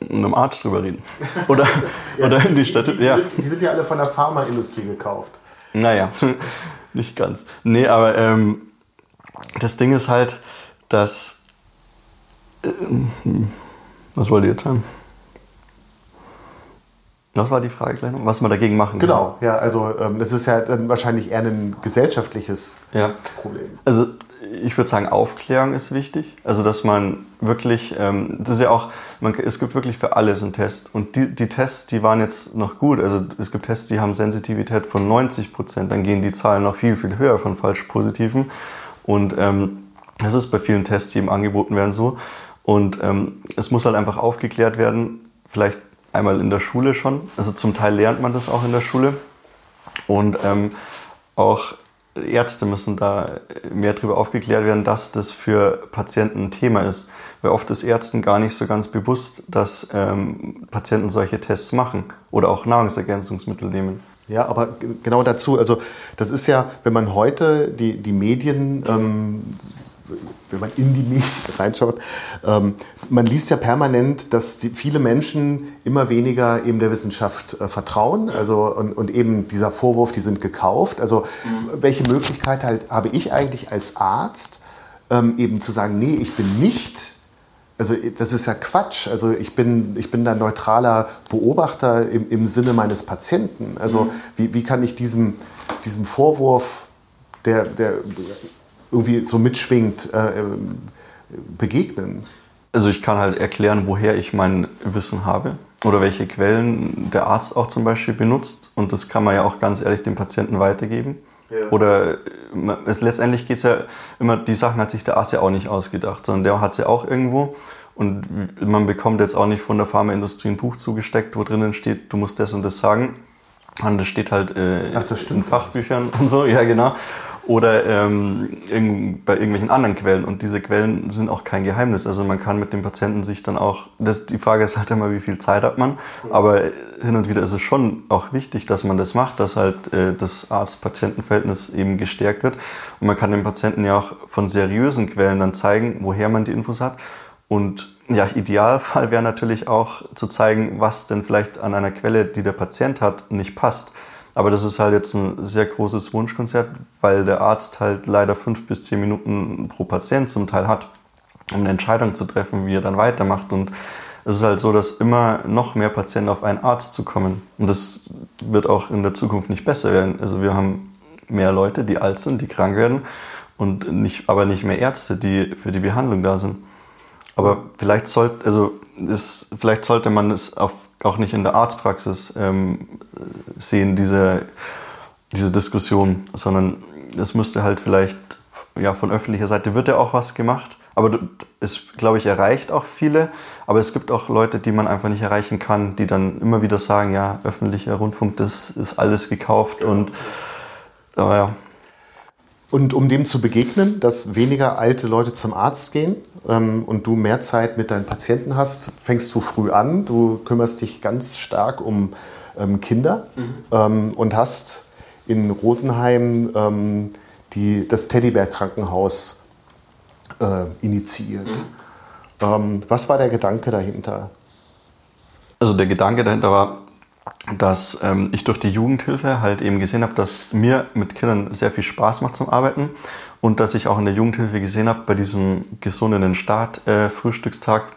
Mit einem Arzt drüber reden. (laughs) Oder, (laughs) ja, oder in die Stadt. Die, die, ja. sind, die sind ja alle von der Pharmaindustrie gekauft. Naja, (laughs) nicht ganz. Nee, aber ähm, das Ding ist halt, dass. Äh, was wollt ihr jetzt sagen? Das war die Frage gleich noch, was man dagegen machen kann. Genau, ja, also ähm, das ist ja dann wahrscheinlich eher ein gesellschaftliches ja. Problem. Also ich würde sagen, Aufklärung ist wichtig. Also dass man wirklich, ähm, das ist ja auch, man, es gibt wirklich für alles einen Test. Und die, die Tests, die waren jetzt noch gut. Also es gibt Tests, die haben Sensitivität von 90 Prozent. Dann gehen die Zahlen noch viel, viel höher von falsch-positiven. Und ähm, das ist bei vielen Tests, die eben angeboten werden, so. Und ähm, es muss halt einfach aufgeklärt werden, vielleicht einmal in der Schule schon. Also zum Teil lernt man das auch in der Schule. Und ähm, auch Ärzte müssen da mehr darüber aufgeklärt werden, dass das für Patienten ein Thema ist. Weil oft ist Ärzten gar nicht so ganz bewusst, dass ähm, Patienten solche Tests machen oder auch Nahrungsergänzungsmittel nehmen. Ja, aber genau dazu, also das ist ja, wenn man heute die, die Medien ähm, wenn man in die Medien reinschaut, ähm, man liest ja permanent, dass die, viele Menschen immer weniger eben der Wissenschaft äh, vertrauen. Also und, und, eben dieser Vorwurf, die sind gekauft. Also mhm. welche Möglichkeit halt habe ich eigentlich als Arzt, ähm, eben zu sagen, nee, ich bin nicht also das ist ja Quatsch. Also ich bin, ich bin da neutraler Beobachter im, im Sinne meines Patienten. Also mhm. wie, wie kann ich diesem, diesem Vorwurf, der, der irgendwie so mitschwingt, äh, äh, begegnen? Also ich kann halt erklären, woher ich mein Wissen habe oder welche Quellen der Arzt auch zum Beispiel benutzt. Und das kann man ja auch ganz ehrlich dem Patienten weitergeben. Ja. Oder es, letztendlich geht es ja immer, die Sachen hat sich der Arzt ja auch nicht ausgedacht, sondern der hat sie auch irgendwo. Und man bekommt jetzt auch nicht von der Pharmaindustrie ein Buch zugesteckt, wo drinnen steht, du musst das und das sagen. Und das steht halt äh, Ach, das in Fachbüchern und so, ja genau oder ähm, in, bei irgendwelchen anderen Quellen. Und diese Quellen sind auch kein Geheimnis. Also man kann mit dem Patienten sich dann auch, das, die Frage ist halt immer, wie viel Zeit hat man. Aber hin und wieder ist es schon auch wichtig, dass man das macht, dass halt äh, das Arzt-Patienten-Verhältnis eben gestärkt wird. Und man kann dem Patienten ja auch von seriösen Quellen dann zeigen, woher man die Infos hat. Und ja, Idealfall wäre natürlich auch zu zeigen, was denn vielleicht an einer Quelle, die der Patient hat, nicht passt. Aber das ist halt jetzt ein sehr großes Wunschkonzert, weil der Arzt halt leider fünf bis zehn Minuten pro Patient zum Teil hat, um eine Entscheidung zu treffen, wie er dann weitermacht. Und es ist halt so, dass immer noch mehr Patienten auf einen Arzt zukommen. Und das wird auch in der Zukunft nicht besser werden. Also wir haben mehr Leute, die alt sind, die krank werden und nicht, aber nicht mehr Ärzte, die für die Behandlung da sind. Aber vielleicht sollte, also ist, vielleicht sollte man es auf, auch nicht in der Arztpraxis ähm, sehen, diese, diese Diskussion, sondern es müsste halt vielleicht ja, von öffentlicher Seite wird ja auch was gemacht, aber es, glaube ich, erreicht auch viele. Aber es gibt auch Leute, die man einfach nicht erreichen kann, die dann immer wieder sagen, ja, öffentlicher Rundfunk, das ist alles gekauft und aber ja. Und um dem zu begegnen, dass weniger alte Leute zum Arzt gehen und du mehr Zeit mit deinen Patienten hast, fängst du früh an. Du kümmerst dich ganz stark um ähm, Kinder mhm. ähm, und hast in Rosenheim ähm, die, das Teddybär-Krankenhaus äh, initiiert. Mhm. Ähm, was war der Gedanke dahinter? Also der Gedanke dahinter war, dass ähm, ich durch die Jugendhilfe halt eben gesehen habe, dass mir mit Kindern sehr viel Spaß macht zum Arbeiten und dass ich auch in der Jugendhilfe gesehen habe, bei diesem gesunden Start äh,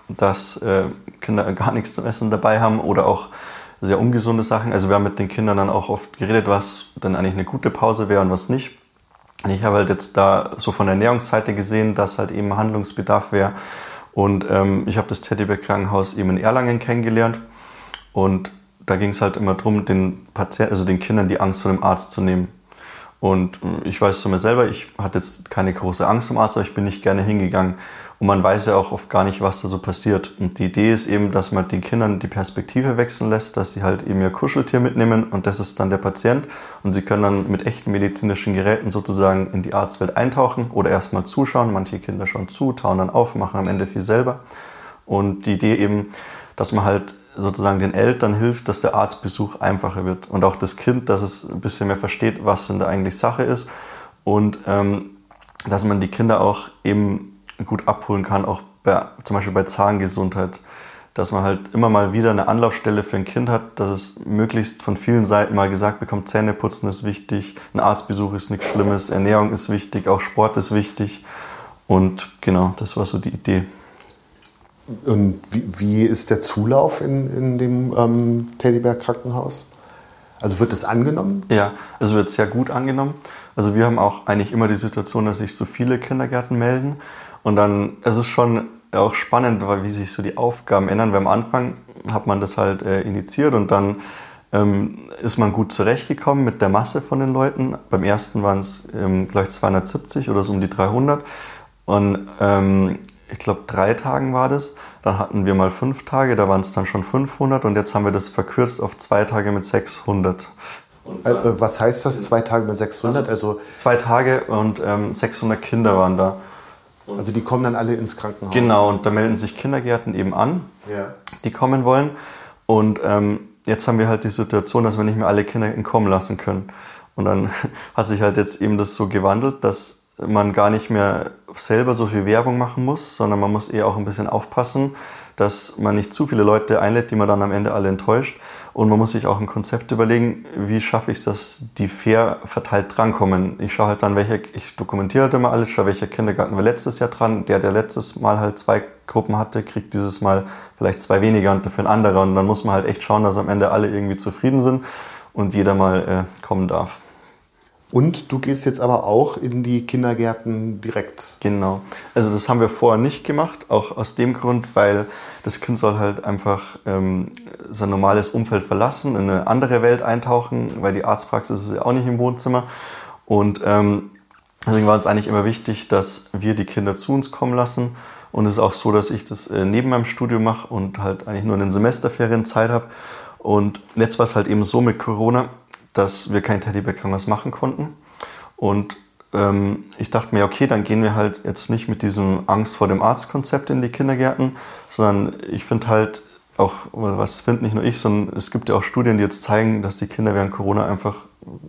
dass äh, Kinder gar nichts zum Essen dabei haben oder auch sehr ungesunde Sachen. Also wir haben mit den Kindern dann auch oft geredet, was dann eigentlich eine gute Pause wäre und was nicht. Und ich habe halt jetzt da so von der Ernährungsseite gesehen, dass halt eben Handlungsbedarf wäre. Und ähm, ich habe das Teddybär Krankenhaus eben in Erlangen kennengelernt. Und da ging es halt immer darum, den Patienten, also den Kindern die Angst vor dem Arzt zu nehmen. Und äh, ich weiß zu mir selber, ich hatte jetzt keine große Angst vom Arzt, aber ich bin nicht gerne hingegangen. Und man weiß ja auch oft gar nicht, was da so passiert. Und die Idee ist eben, dass man den Kindern die Perspektive wechseln lässt, dass sie halt eben ihr Kuscheltier mitnehmen und das ist dann der Patient. Und sie können dann mit echten medizinischen Geräten sozusagen in die Arztwelt eintauchen oder erstmal zuschauen. Manche Kinder schauen zu, tauen dann auf, machen am Ende viel selber. Und die Idee eben, dass man halt sozusagen den Eltern hilft, dass der Arztbesuch einfacher wird. Und auch das Kind, dass es ein bisschen mehr versteht, was denn da eigentlich Sache ist. Und ähm, dass man die Kinder auch eben gut abholen kann, auch bei, zum Beispiel bei Zahngesundheit, dass man halt immer mal wieder eine Anlaufstelle für ein Kind hat, dass es möglichst von vielen Seiten mal gesagt bekommt, Zähneputzen ist wichtig, ein Arztbesuch ist nichts Schlimmes, Ernährung ist wichtig, auch Sport ist wichtig. Und genau, das war so die Idee. Und wie, wie ist der Zulauf in, in dem ähm, Teddybär Krankenhaus? Also wird es angenommen? Ja, also wird sehr gut angenommen. Also wir haben auch eigentlich immer die Situation, dass sich so viele Kindergärten melden. Und dann es ist es schon auch spannend, weil wie sich so die Aufgaben ändern. Weil am Anfang hat man das halt äh, initiiert und dann ähm, ist man gut zurechtgekommen mit der Masse von den Leuten. Beim ersten waren es ähm, gleich 270 oder so um die 300. Und ähm, ich glaube, drei Tagen war das. Dann hatten wir mal fünf Tage, da waren es dann schon 500 und jetzt haben wir das verkürzt auf zwei Tage mit 600. Äh, äh, was heißt das, zwei Tage mit 600? Also, also zwei Tage und ähm, 600 Kinder waren da. Also die kommen dann alle ins Krankenhaus? Genau, und da melden sich Kindergärten eben an, ja. die kommen wollen. Und ähm, jetzt haben wir halt die Situation, dass wir nicht mehr alle Kinder kommen lassen können. Und dann (laughs) hat sich halt jetzt eben das so gewandelt, dass man gar nicht mehr selber so viel Werbung machen muss, sondern man muss eher auch ein bisschen aufpassen, dass man nicht zu viele Leute einlädt, die man dann am Ende alle enttäuscht. Und man muss sich auch ein Konzept überlegen, wie schaffe ich es, dass die fair verteilt drankommen. Ich schaue halt dann, welche, ich dokumentiere halt immer alles, schaue, welcher Kindergarten war letztes Jahr dran. Der, der letztes Mal halt zwei Gruppen hatte, kriegt dieses Mal vielleicht zwei weniger und dafür ein anderer. Und dann muss man halt echt schauen, dass am Ende alle irgendwie zufrieden sind und jeder mal äh, kommen darf. Und du gehst jetzt aber auch in die Kindergärten direkt. Genau. Also das haben wir vorher nicht gemacht, auch aus dem Grund, weil das Kind soll halt einfach ähm, sein normales Umfeld verlassen, in eine andere Welt eintauchen, weil die Arztpraxis ist ja auch nicht im Wohnzimmer. Und ähm, deswegen war uns eigentlich immer wichtig, dass wir die Kinder zu uns kommen lassen. Und es ist auch so, dass ich das äh, neben meinem Studium mache und halt eigentlich nur in den Semesterferien Zeit habe. Und jetzt war es halt eben so mit Corona, dass wir kein Teddybär-Krankenhaus machen konnten. Und ähm, ich dachte mir, okay, dann gehen wir halt jetzt nicht mit diesem Angst vor dem Arztkonzept in die Kindergärten, sondern ich finde halt auch, was finde nicht nur ich, sondern es gibt ja auch Studien, die jetzt zeigen, dass die Kinder während Corona einfach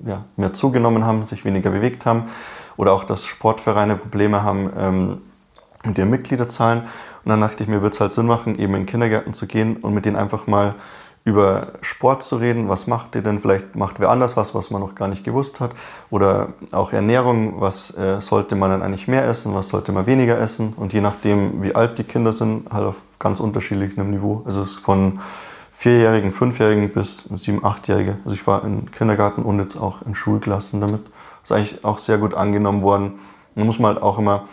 ja, mehr zugenommen haben, sich weniger bewegt haben oder auch, dass Sportvereine Probleme haben ähm, mit ihren Mitgliederzahlen. Und dann dachte ich mir, wird es halt Sinn machen, eben in Kindergärten zu gehen und mit denen einfach mal über Sport zu reden. Was macht ihr denn? Vielleicht macht wer anders was, was man noch gar nicht gewusst hat. Oder auch Ernährung. Was äh, sollte man dann eigentlich mehr essen? Was sollte man weniger essen? Und je nachdem, wie alt die Kinder sind, halt auf ganz unterschiedlichem Niveau. Also es ist von Vierjährigen, Fünfjährigen bis Sieben-, Achtjährige. Also ich war im Kindergarten und jetzt auch in Schulklassen damit. Ist eigentlich auch sehr gut angenommen worden. Da muss man halt auch immer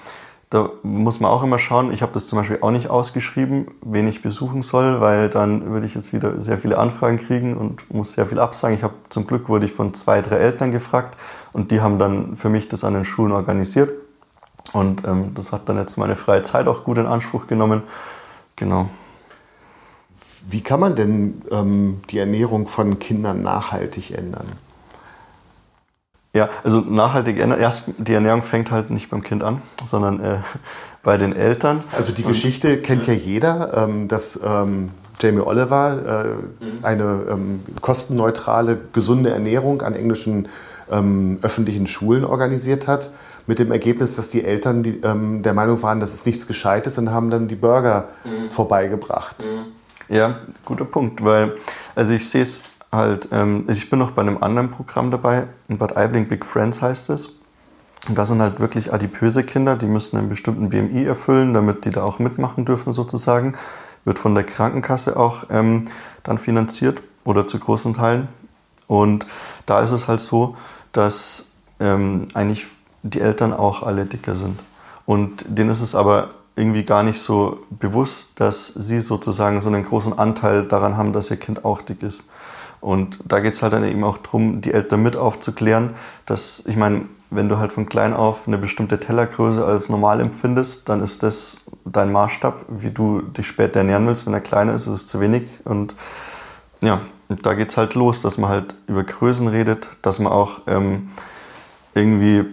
da muss man auch immer schauen, ich habe das zum Beispiel auch nicht ausgeschrieben, wen ich besuchen soll, weil dann würde ich jetzt wieder sehr viele Anfragen kriegen und muss sehr viel absagen. Ich habe zum Glück wurde ich von zwei, drei Eltern gefragt und die haben dann für mich das an den Schulen organisiert. Und ähm, das hat dann jetzt meine freie Zeit auch gut in Anspruch genommen. Genau. Wie kann man denn ähm, die Ernährung von Kindern nachhaltig ändern? Ja, also nachhaltig erst die Ernährung fängt halt nicht beim Kind an, sondern äh, (laughs) bei den Eltern. Also die Geschichte kennt ja jeder, ähm, dass ähm, Jamie Oliver äh, mhm. eine ähm, kostenneutrale, gesunde Ernährung an englischen ähm, öffentlichen Schulen organisiert hat. Mit dem Ergebnis, dass die Eltern die, ähm, der Meinung waren, dass es nichts Gescheites und haben dann die Burger mhm. vorbeigebracht. Mhm. Ja, guter Punkt, weil also ich sehe es halt, ähm, ich bin noch bei einem anderen Programm dabei, in Bad Aibling Big Friends heißt es. Und das sind halt wirklich adipöse Kinder, die müssen einen bestimmten BMI erfüllen, damit die da auch mitmachen dürfen sozusagen. Wird von der Krankenkasse auch ähm, dann finanziert oder zu großen Teilen. Und da ist es halt so, dass ähm, eigentlich die Eltern auch alle dicker sind. Und denen ist es aber irgendwie gar nicht so bewusst, dass sie sozusagen so einen großen Anteil daran haben, dass ihr Kind auch dick ist. Und da geht es halt dann eben auch darum, die Eltern mit aufzuklären, dass, ich meine, wenn du halt von klein auf eine bestimmte Tellergröße als normal empfindest, dann ist das dein Maßstab, wie du dich später ernähren willst. Wenn er kleiner ist, ist es zu wenig. Und ja, da geht es halt los, dass man halt über Größen redet, dass man auch ähm, irgendwie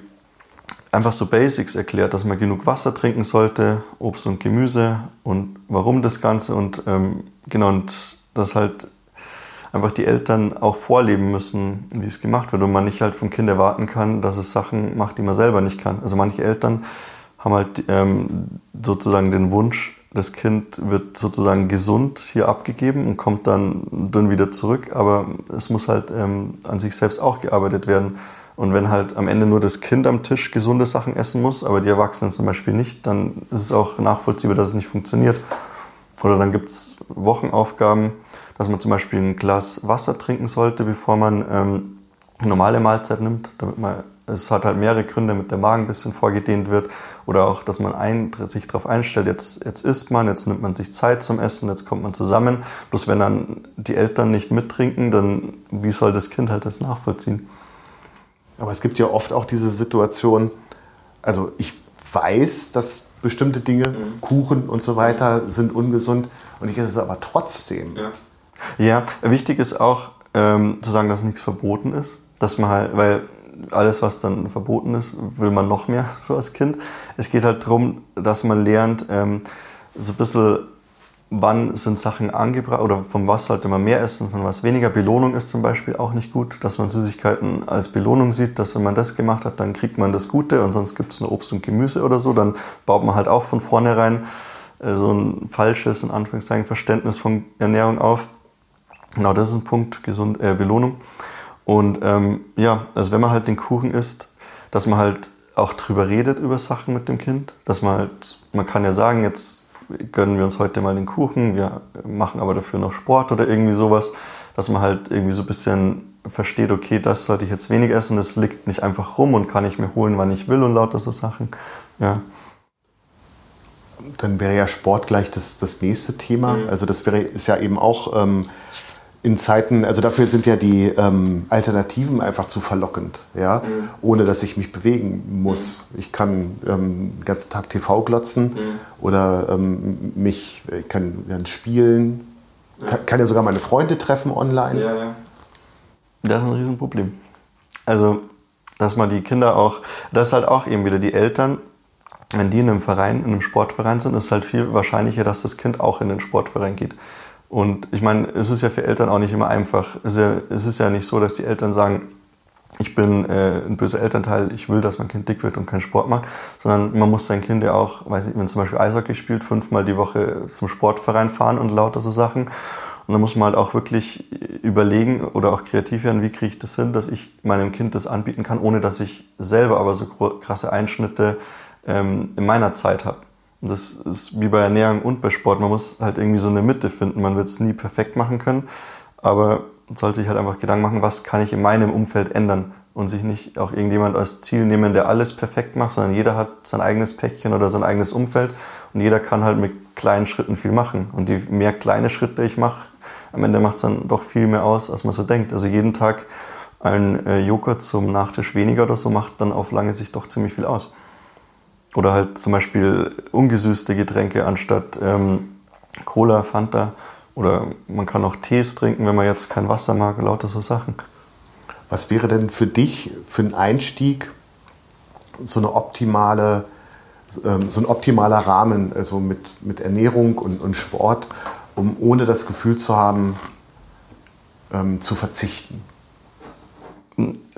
einfach so Basics erklärt, dass man genug Wasser trinken sollte, Obst und Gemüse und warum das Ganze und ähm, genau und dass halt einfach die Eltern auch vorleben müssen, wie es gemacht wird und man nicht halt vom Kind erwarten kann, dass es Sachen macht, die man selber nicht kann. Also manche Eltern haben halt ähm, sozusagen den Wunsch, das Kind wird sozusagen gesund hier abgegeben und kommt dann dünn wieder zurück, aber es muss halt ähm, an sich selbst auch gearbeitet werden. Und wenn halt am Ende nur das Kind am Tisch gesunde Sachen essen muss, aber die Erwachsenen zum Beispiel nicht, dann ist es auch nachvollziehbar, dass es nicht funktioniert. Oder dann gibt es Wochenaufgaben, dass man zum Beispiel ein Glas Wasser trinken sollte, bevor man ähm, eine normale Mahlzeit nimmt, damit man es hat halt mehrere Gründe, damit der Magen ein bisschen vorgedehnt wird oder auch, dass man ein, sich darauf einstellt, jetzt, jetzt isst man, jetzt nimmt man sich Zeit zum Essen, jetzt kommt man zusammen. Bloß wenn dann die Eltern nicht mittrinken, dann wie soll das Kind halt das nachvollziehen? Aber es gibt ja oft auch diese Situation, also ich weiß, dass bestimmte Dinge, mhm. Kuchen und so weiter, sind ungesund und ich esse es aber trotzdem. Ja. Ja, wichtig ist auch ähm, zu sagen, dass nichts verboten ist. Dass man halt, weil alles, was dann verboten ist, will man noch mehr (laughs) so als Kind. Es geht halt darum, dass man lernt, ähm, so ein bisschen, wann sind Sachen angebracht oder von was sollte man mehr essen, von was weniger. Belohnung ist zum Beispiel auch nicht gut, dass man Süßigkeiten als Belohnung sieht, dass wenn man das gemacht hat, dann kriegt man das Gute und sonst gibt es nur Obst und Gemüse oder so. Dann baut man halt auch von vornherein äh, so ein falsches, in Anführungszeichen, Verständnis von Ernährung auf. Genau, das ist ein Punkt, Gesund, äh, Belohnung. Und ähm, ja, also wenn man halt den Kuchen isst, dass man halt auch drüber redet über Sachen mit dem Kind, dass man halt, man kann ja sagen, jetzt gönnen wir uns heute mal den Kuchen, wir machen aber dafür noch Sport oder irgendwie sowas, dass man halt irgendwie so ein bisschen versteht, okay, das sollte ich jetzt wenig essen, das liegt nicht einfach rum und kann ich mir holen, wann ich will und lauter so Sachen. Ja. Dann wäre ja Sport gleich das, das nächste Thema. Mhm. Also das wäre, ist ja eben auch ähm, in Zeiten, also dafür sind ja die ähm, Alternativen einfach zu verlockend, ja, mhm. ohne dass ich mich bewegen muss. Mhm. Ich kann ähm, den ganzen Tag TV glotzen mhm. oder ähm, mich, ich kann, kann spielen, ja. Kann, kann, ja sogar meine Freunde treffen online. Ja, ja. Das ist ein Riesenproblem. Also, dass man die Kinder auch, das ist halt auch eben wieder die Eltern, wenn die in einem Verein, in einem Sportverein sind, ist es halt viel wahrscheinlicher, dass das Kind auch in den Sportverein geht. Und ich meine, es ist ja für Eltern auch nicht immer einfach. Es ist ja, es ist ja nicht so, dass die Eltern sagen, ich bin äh, ein böser Elternteil, ich will, dass mein Kind dick wird und keinen Sport macht, sondern man muss sein Kind ja auch, weiß nicht, wenn zum Beispiel Eishockey spielt, fünfmal die Woche zum Sportverein fahren und lauter so Sachen. Und dann muss man halt auch wirklich überlegen oder auch kreativ werden, wie kriege ich das hin, dass ich meinem Kind das anbieten kann, ohne dass ich selber aber so krasse Einschnitte ähm, in meiner Zeit habe. Das ist wie bei Ernährung und bei Sport. Man muss halt irgendwie so eine Mitte finden. Man wird es nie perfekt machen können, aber man sollte sich halt einfach Gedanken machen, was kann ich in meinem Umfeld ändern und sich nicht auch irgendjemand als Ziel nehmen, der alles perfekt macht, sondern jeder hat sein eigenes Päckchen oder sein eigenes Umfeld und jeder kann halt mit kleinen Schritten viel machen. Und je mehr kleine Schritte ich mache, am Ende macht es dann doch viel mehr aus, als man so denkt. Also jeden Tag ein äh, Joghurt zum Nachtisch weniger oder so macht dann auf lange Sicht doch ziemlich viel aus. Oder halt zum Beispiel ungesüßte Getränke anstatt ähm, Cola, Fanta. Oder man kann auch Tees trinken, wenn man jetzt kein Wasser mag, lauter so Sachen. Was wäre denn für dich für einen Einstieg so eine optimale, ähm, so ein optimaler Rahmen, also mit, mit Ernährung und, und Sport, um ohne das Gefühl zu haben, ähm, zu verzichten?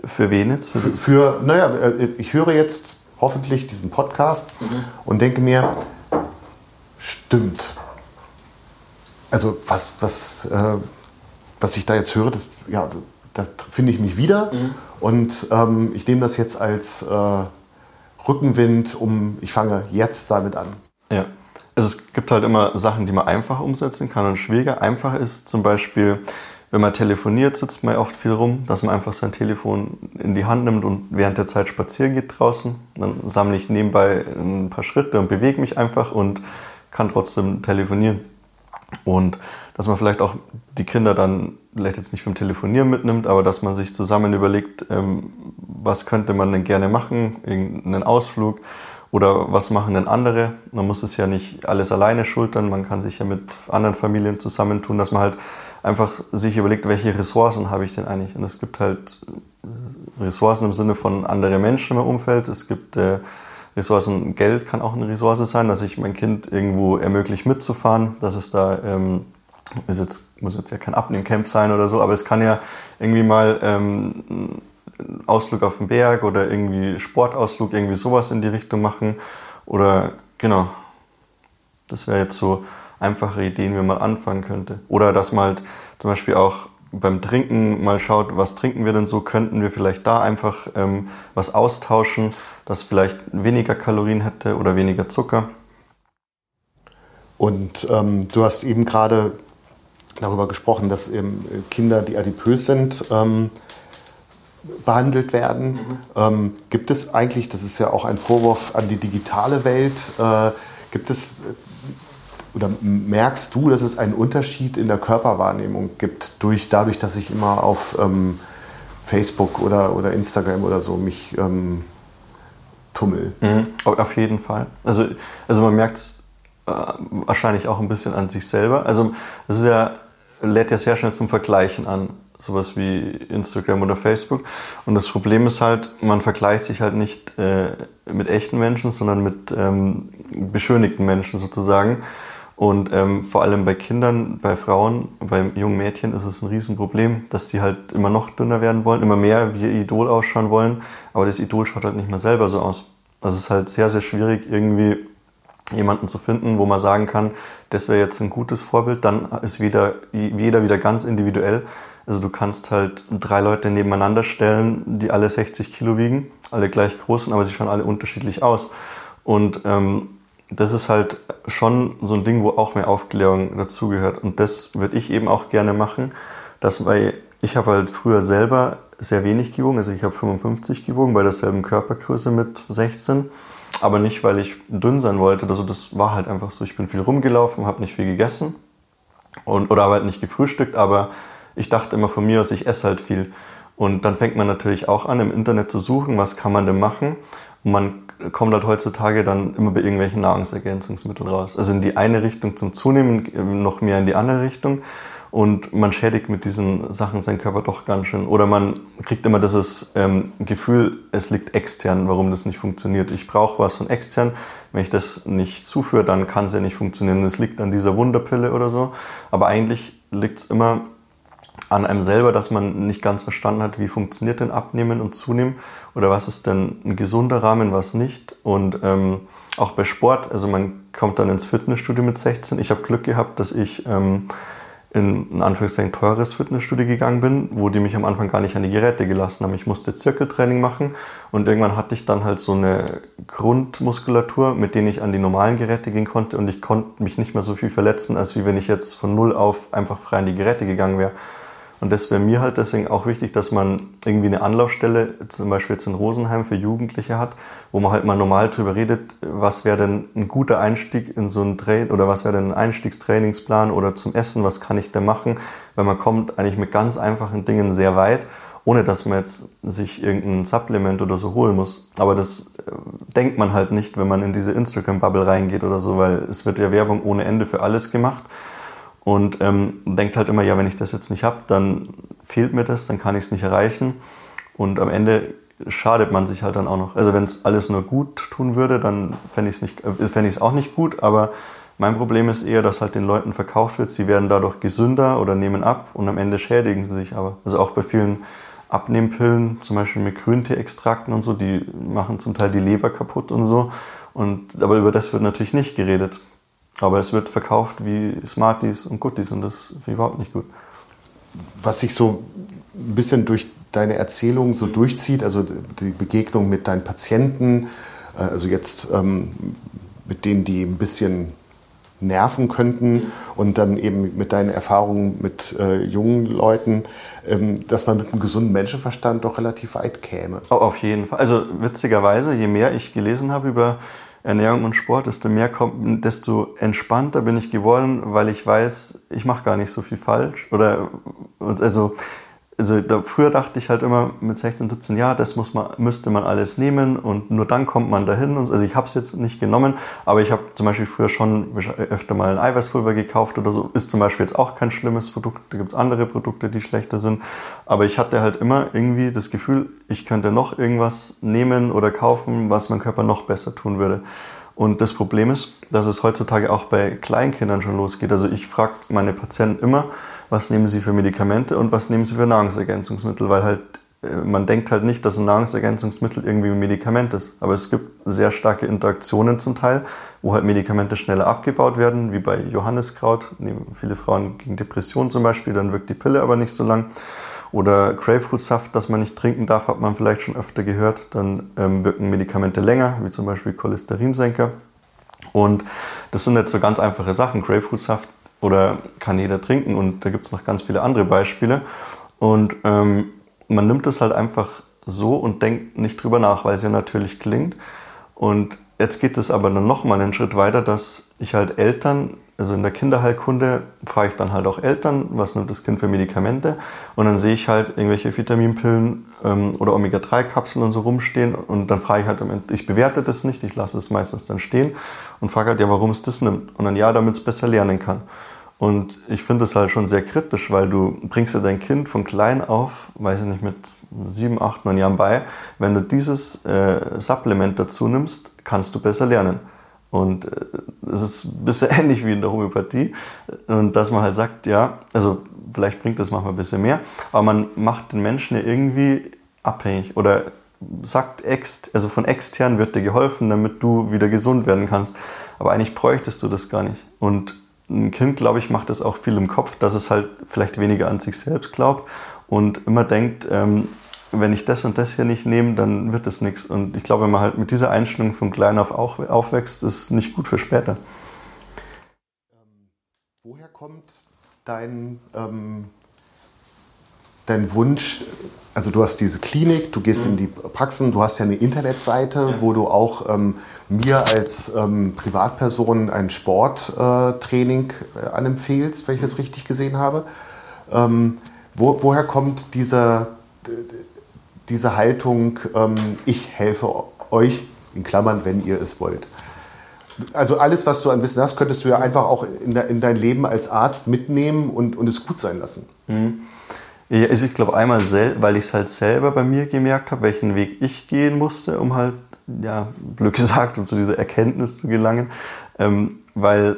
Für wen jetzt? Für, für, naja, äh, ich höre jetzt hoffentlich diesen Podcast mhm. und denke mir, stimmt. Also was, was, äh, was ich da jetzt höre, das, ja, da finde ich mich wieder. Mhm. Und ähm, ich nehme das jetzt als äh, Rückenwind, um ich fange jetzt damit an. Ja. Also es gibt halt immer Sachen, die man einfach umsetzen kann und schwieriger. Einfach ist zum Beispiel, wenn man telefoniert, sitzt man oft viel rum, dass man einfach sein Telefon in die Hand nimmt und während der Zeit spazieren geht draußen. Dann sammle ich nebenbei ein paar Schritte und bewege mich einfach und kann trotzdem telefonieren. Und dass man vielleicht auch die Kinder dann vielleicht jetzt nicht beim Telefonieren mitnimmt, aber dass man sich zusammen überlegt, ähm, was könnte man denn gerne machen, irgendeinen Ausflug oder was machen denn andere. Man muss es ja nicht alles alleine schultern, man kann sich ja mit anderen Familien zusammentun, dass man halt einfach sich überlegt, welche Ressourcen habe ich denn eigentlich. Und es gibt halt äh, Ressourcen im Sinne von andere Menschen im Umfeld. Es gibt äh, Ressourcen, Geld kann auch eine Ressource sein, dass ich mein Kind irgendwo ermöglicht mitzufahren, dass es da ähm, ist jetzt, muss jetzt ja kein Abnehmcamp sein oder so, aber es kann ja irgendwie mal ähm, Ausflug auf den Berg oder irgendwie Sportausflug, irgendwie sowas in die Richtung machen. Oder genau, das wäre jetzt so einfache Ideen, wie man mal anfangen könnte. Oder dass man halt zum Beispiel auch beim Trinken mal schaut, was trinken wir denn so, könnten wir vielleicht da einfach ähm, was austauschen, das vielleicht weniger Kalorien hätte oder weniger Zucker. Und ähm, du hast eben gerade darüber gesprochen, dass eben Kinder, die adipös sind, ähm, behandelt werden. Mhm. Ähm, gibt es eigentlich, das ist ja auch ein Vorwurf an die digitale Welt, äh, gibt es oder merkst du, dass es einen Unterschied in der Körperwahrnehmung gibt, durch, dadurch, dass ich immer auf ähm, Facebook oder, oder Instagram oder so mich ähm, tummel? Mhm. Auf jeden Fall. Also, also man merkt es äh, wahrscheinlich auch ein bisschen an sich selber. Also es ist ja lädt ja sehr schnell zum Vergleichen an, sowas wie Instagram oder Facebook. Und das Problem ist halt, man vergleicht sich halt nicht äh, mit echten Menschen, sondern mit ähm, beschönigten Menschen sozusagen. Und ähm, vor allem bei Kindern, bei Frauen, bei jungen Mädchen ist es ein Riesenproblem, dass sie halt immer noch dünner werden wollen, immer mehr wie ihr Idol ausschauen wollen. Aber das Idol schaut halt nicht mehr selber so aus. Es ist halt sehr, sehr schwierig, irgendwie jemanden zu finden, wo man sagen kann, das wäre jetzt ein gutes Vorbild, dann ist wieder, jeder wieder ganz individuell. Also du kannst halt drei Leute nebeneinander stellen, die alle 60 Kilo wiegen, alle gleich groß sind, aber sie schauen alle unterschiedlich aus. Und ähm, das ist halt schon so ein Ding, wo auch mehr Aufklärung dazugehört. Und das würde ich eben auch gerne machen, dass weil ich habe halt früher selber sehr wenig gewogen, also ich habe 55 gewogen bei derselben Körpergröße mit 16 aber nicht, weil ich dünn sein wollte. Also das war halt einfach so. Ich bin viel rumgelaufen, habe nicht viel gegessen und, oder habe halt nicht gefrühstückt, aber ich dachte immer von mir aus, ich esse halt viel. Und dann fängt man natürlich auch an, im Internet zu suchen, was kann man denn machen. Und man kommt halt heutzutage dann immer bei irgendwelchen Nahrungsergänzungsmitteln raus. Also in die eine Richtung zum Zunehmen, noch mehr in die andere Richtung und man schädigt mit diesen Sachen seinen Körper doch ganz schön. Oder man kriegt immer dieses ähm, Gefühl, es liegt extern, warum das nicht funktioniert. Ich brauche was von extern. Wenn ich das nicht zuführe, dann kann es ja nicht funktionieren. Es liegt an dieser Wunderpille oder so. Aber eigentlich liegt es immer an einem selber, dass man nicht ganz verstanden hat, wie funktioniert denn Abnehmen und Zunehmen oder was ist denn ein gesunder Rahmen, was nicht. Und ähm, auch bei Sport, also man kommt dann ins Fitnessstudio mit 16. Ich habe Glück gehabt, dass ich ähm, in ein Anführungszeichen teures Fitnessstudio gegangen bin, wo die mich am Anfang gar nicht an die Geräte gelassen haben. Ich musste Zirkeltraining machen und irgendwann hatte ich dann halt so eine Grundmuskulatur, mit denen ich an die normalen Geräte gehen konnte und ich konnte mich nicht mehr so viel verletzen, als wie wenn ich jetzt von null auf einfach frei an die Geräte gegangen wäre. Und das wäre mir halt deswegen auch wichtig, dass man irgendwie eine Anlaufstelle, zum Beispiel jetzt in Rosenheim für Jugendliche hat, wo man halt mal normal drüber redet, was wäre denn ein guter Einstieg in so ein Train oder was wäre denn ein Einstiegstrainingsplan oder zum Essen, was kann ich denn machen, weil man kommt eigentlich mit ganz einfachen Dingen sehr weit, ohne dass man jetzt sich irgendein Supplement oder so holen muss. Aber das äh, denkt man halt nicht, wenn man in diese Instagram-Bubble reingeht oder so, weil es wird ja Werbung ohne Ende für alles gemacht und ähm, denkt halt immer, ja, wenn ich das jetzt nicht habe, dann fehlt mir das, dann kann ich es nicht erreichen. Und am Ende schadet man sich halt dann auch noch. Also wenn es alles nur gut tun würde, dann fände ich es äh, fänd auch nicht gut. Aber mein Problem ist eher, dass halt den Leuten verkauft wird, sie werden dadurch gesünder oder nehmen ab und am Ende schädigen sie sich aber. Also auch bei vielen Abnehmpillen, zum Beispiel mit Grünteeextrakten und so, die machen zum Teil die Leber kaputt und so. Und, aber über das wird natürlich nicht geredet. Aber es wird verkauft wie Smarties und Goodies und das finde ich überhaupt nicht gut. was sich so ein bisschen durch deine Erzählung so durchzieht, also die Begegnung mit deinen Patienten, äh, also jetzt ähm, mit denen, die ein bisschen nerven könnten und dann eben mit deinen Erfahrungen mit äh, jungen Leuten, ähm, dass man mit einem gesunden Menschenverstand doch relativ weit käme. Oh, auf jeden Fall. Also witzigerweise, je mehr ich gelesen habe über Ernährung und Sport, desto mehr kommt, desto entspannter bin ich geworden, weil ich weiß, ich mache gar nicht so viel falsch. Oder also also da, früher dachte ich halt immer mit 16, 17, ja, das muss man, müsste man alles nehmen und nur dann kommt man dahin. Also ich habe es jetzt nicht genommen, aber ich habe zum Beispiel früher schon öfter mal ein Eiweißpulver gekauft oder so. Ist zum Beispiel jetzt auch kein schlimmes Produkt. Da gibt es andere Produkte, die schlechter sind. Aber ich hatte halt immer irgendwie das Gefühl, ich könnte noch irgendwas nehmen oder kaufen, was mein Körper noch besser tun würde. Und das Problem ist, dass es heutzutage auch bei Kleinkindern schon losgeht. Also ich frage meine Patienten immer, was nehmen sie für Medikamente und was nehmen sie für Nahrungsergänzungsmittel, weil halt äh, man denkt halt nicht, dass ein Nahrungsergänzungsmittel irgendwie ein Medikament ist. Aber es gibt sehr starke Interaktionen zum Teil, wo halt Medikamente schneller abgebaut werden, wie bei Johanniskraut. Nehmen viele Frauen gegen Depressionen zum Beispiel, dann wirkt die Pille aber nicht so lang. Oder Grapefruitsaft, das man nicht trinken darf, hat man vielleicht schon öfter gehört. Dann ähm, wirken Medikamente länger, wie zum Beispiel Cholesterinsenker. Und das sind jetzt so ganz einfache Sachen. Grapefruitsaft oder kann jeder trinken und da gibt es noch ganz viele andere Beispiele. Und ähm, man nimmt es halt einfach so und denkt nicht drüber nach, weil es ja natürlich klingt. Und jetzt geht es aber dann nochmal einen Schritt weiter, dass ich halt Eltern, also in der Kinderheilkunde frage ich dann halt auch Eltern, was nimmt das Kind für Medikamente? Und dann sehe ich halt irgendwelche Vitaminpillen ähm, oder Omega-3-Kapseln und so rumstehen. Und dann frage ich halt, ich bewerte das nicht, ich lasse es meistens dann stehen und frage halt, ja, warum es das nimmt. Und dann ja, damit es besser lernen kann. Und ich finde es halt schon sehr kritisch, weil du bringst ja dein Kind von klein auf, weiß ich nicht, mit sieben, acht, neun Jahren bei. Wenn du dieses äh, Supplement dazu nimmst, kannst du besser lernen. Und äh, es ist ein bisschen (laughs) ähnlich wie in der Homöopathie. Und dass man halt sagt, ja, also vielleicht bringt das manchmal ein bisschen mehr, aber man macht den Menschen ja irgendwie abhängig oder sagt, ext, also von extern wird dir geholfen, damit du wieder gesund werden kannst. Aber eigentlich bräuchtest du das gar nicht. Und ein Kind, glaube ich, macht das auch viel im Kopf, dass es halt vielleicht weniger an sich selbst glaubt und immer denkt, ähm, wenn ich das und das hier nicht nehme, dann wird es nichts. Und ich glaube, wenn man halt mit dieser Einstellung von klein auf aufwächst, ist nicht gut für später. Ähm, woher kommt dein, ähm, dein Wunsch, also du hast diese Klinik, du gehst mhm. in die Praxen, du hast ja eine Internetseite, ja. wo du auch ähm, mir als ähm, Privatperson ein Sporttraining äh, anempfehlst, wenn ich das richtig gesehen habe. Ähm, wo, woher kommt diese, diese Haltung, ähm, ich helfe euch, in Klammern, wenn ihr es wollt? Also alles, was du an Wissen hast, könntest du ja einfach auch in, de, in dein Leben als Arzt mitnehmen und, und es gut sein lassen. Mhm. Ja, also ich glaube einmal, weil ich es halt selber bei mir gemerkt habe, welchen Weg ich gehen musste, um halt, ja, blöd (laughs) gesagt, um zu dieser Erkenntnis zu gelangen. Ähm, weil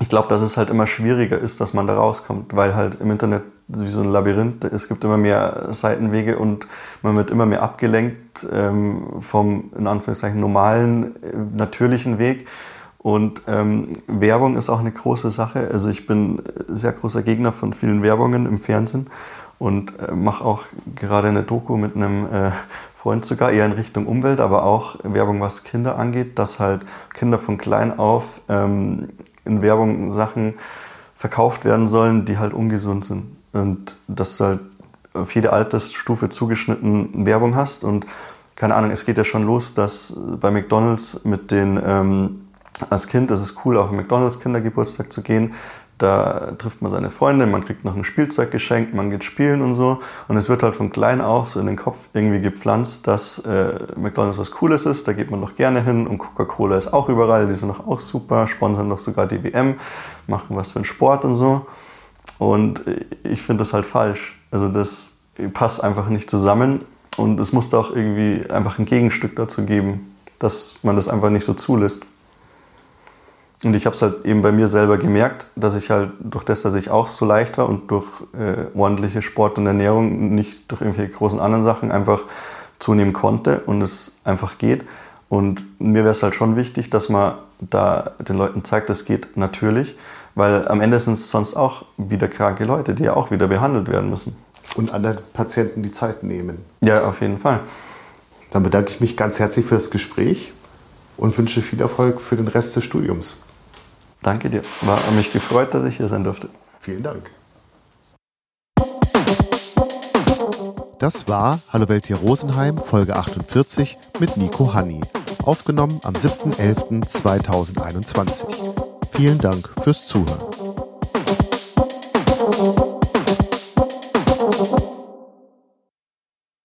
ich glaube, dass es halt immer schwieriger ist, dass man da rauskommt, weil halt im Internet wie so ein Labyrinth, es gibt immer mehr Seitenwege und man wird immer mehr abgelenkt ähm, vom, in Anführungszeichen, normalen, äh, natürlichen Weg. Und ähm, Werbung ist auch eine große Sache. Also ich bin sehr großer Gegner von vielen Werbungen im Fernsehen und äh, mache auch gerade eine Doku mit einem äh, Freund sogar, eher in Richtung Umwelt, aber auch Werbung, was Kinder angeht, dass halt Kinder von klein auf ähm, in Werbung Sachen verkauft werden sollen, die halt ungesund sind. Und dass du halt auf jede Altersstufe zugeschnitten Werbung hast. Und keine Ahnung, es geht ja schon los, dass bei McDonalds mit den, ähm, als Kind ist es cool, auf einen McDonalds Kindergeburtstag zu gehen, da trifft man seine Freunde, man kriegt noch ein Spielzeug geschenkt, man geht spielen und so. Und es wird halt von klein auf so in den Kopf irgendwie gepflanzt, dass äh, McDonalds was Cooles ist. Da geht man doch gerne hin. Und Coca-Cola ist auch überall. Die sind doch auch super, sponsern doch sogar die WM, machen was für den Sport und so. Und ich finde das halt falsch. Also das passt einfach nicht zusammen. Und es muss auch irgendwie einfach ein Gegenstück dazu geben, dass man das einfach nicht so zulässt. Und ich habe es halt eben bei mir selber gemerkt, dass ich halt durch das, dass ich auch so leicht war und durch äh, ordentliche Sport und Ernährung, nicht durch irgendwelche großen anderen Sachen, einfach zunehmen konnte und es einfach geht. Und mir wäre es halt schon wichtig, dass man da den Leuten zeigt, das geht natürlich, weil am Ende sind es sonst auch wieder kranke Leute, die ja auch wieder behandelt werden müssen. Und anderen Patienten die Zeit nehmen. Ja, auf jeden Fall. Dann bedanke ich mich ganz herzlich für das Gespräch und wünsche viel Erfolg für den Rest des Studiums. Danke dir. War mich gefreut, dass ich hier sein durfte. Vielen Dank. Das war Hallo Welt hier Rosenheim, Folge 48 mit Nico Hanni. Aufgenommen am 7.11.2021. Vielen Dank fürs Zuhören.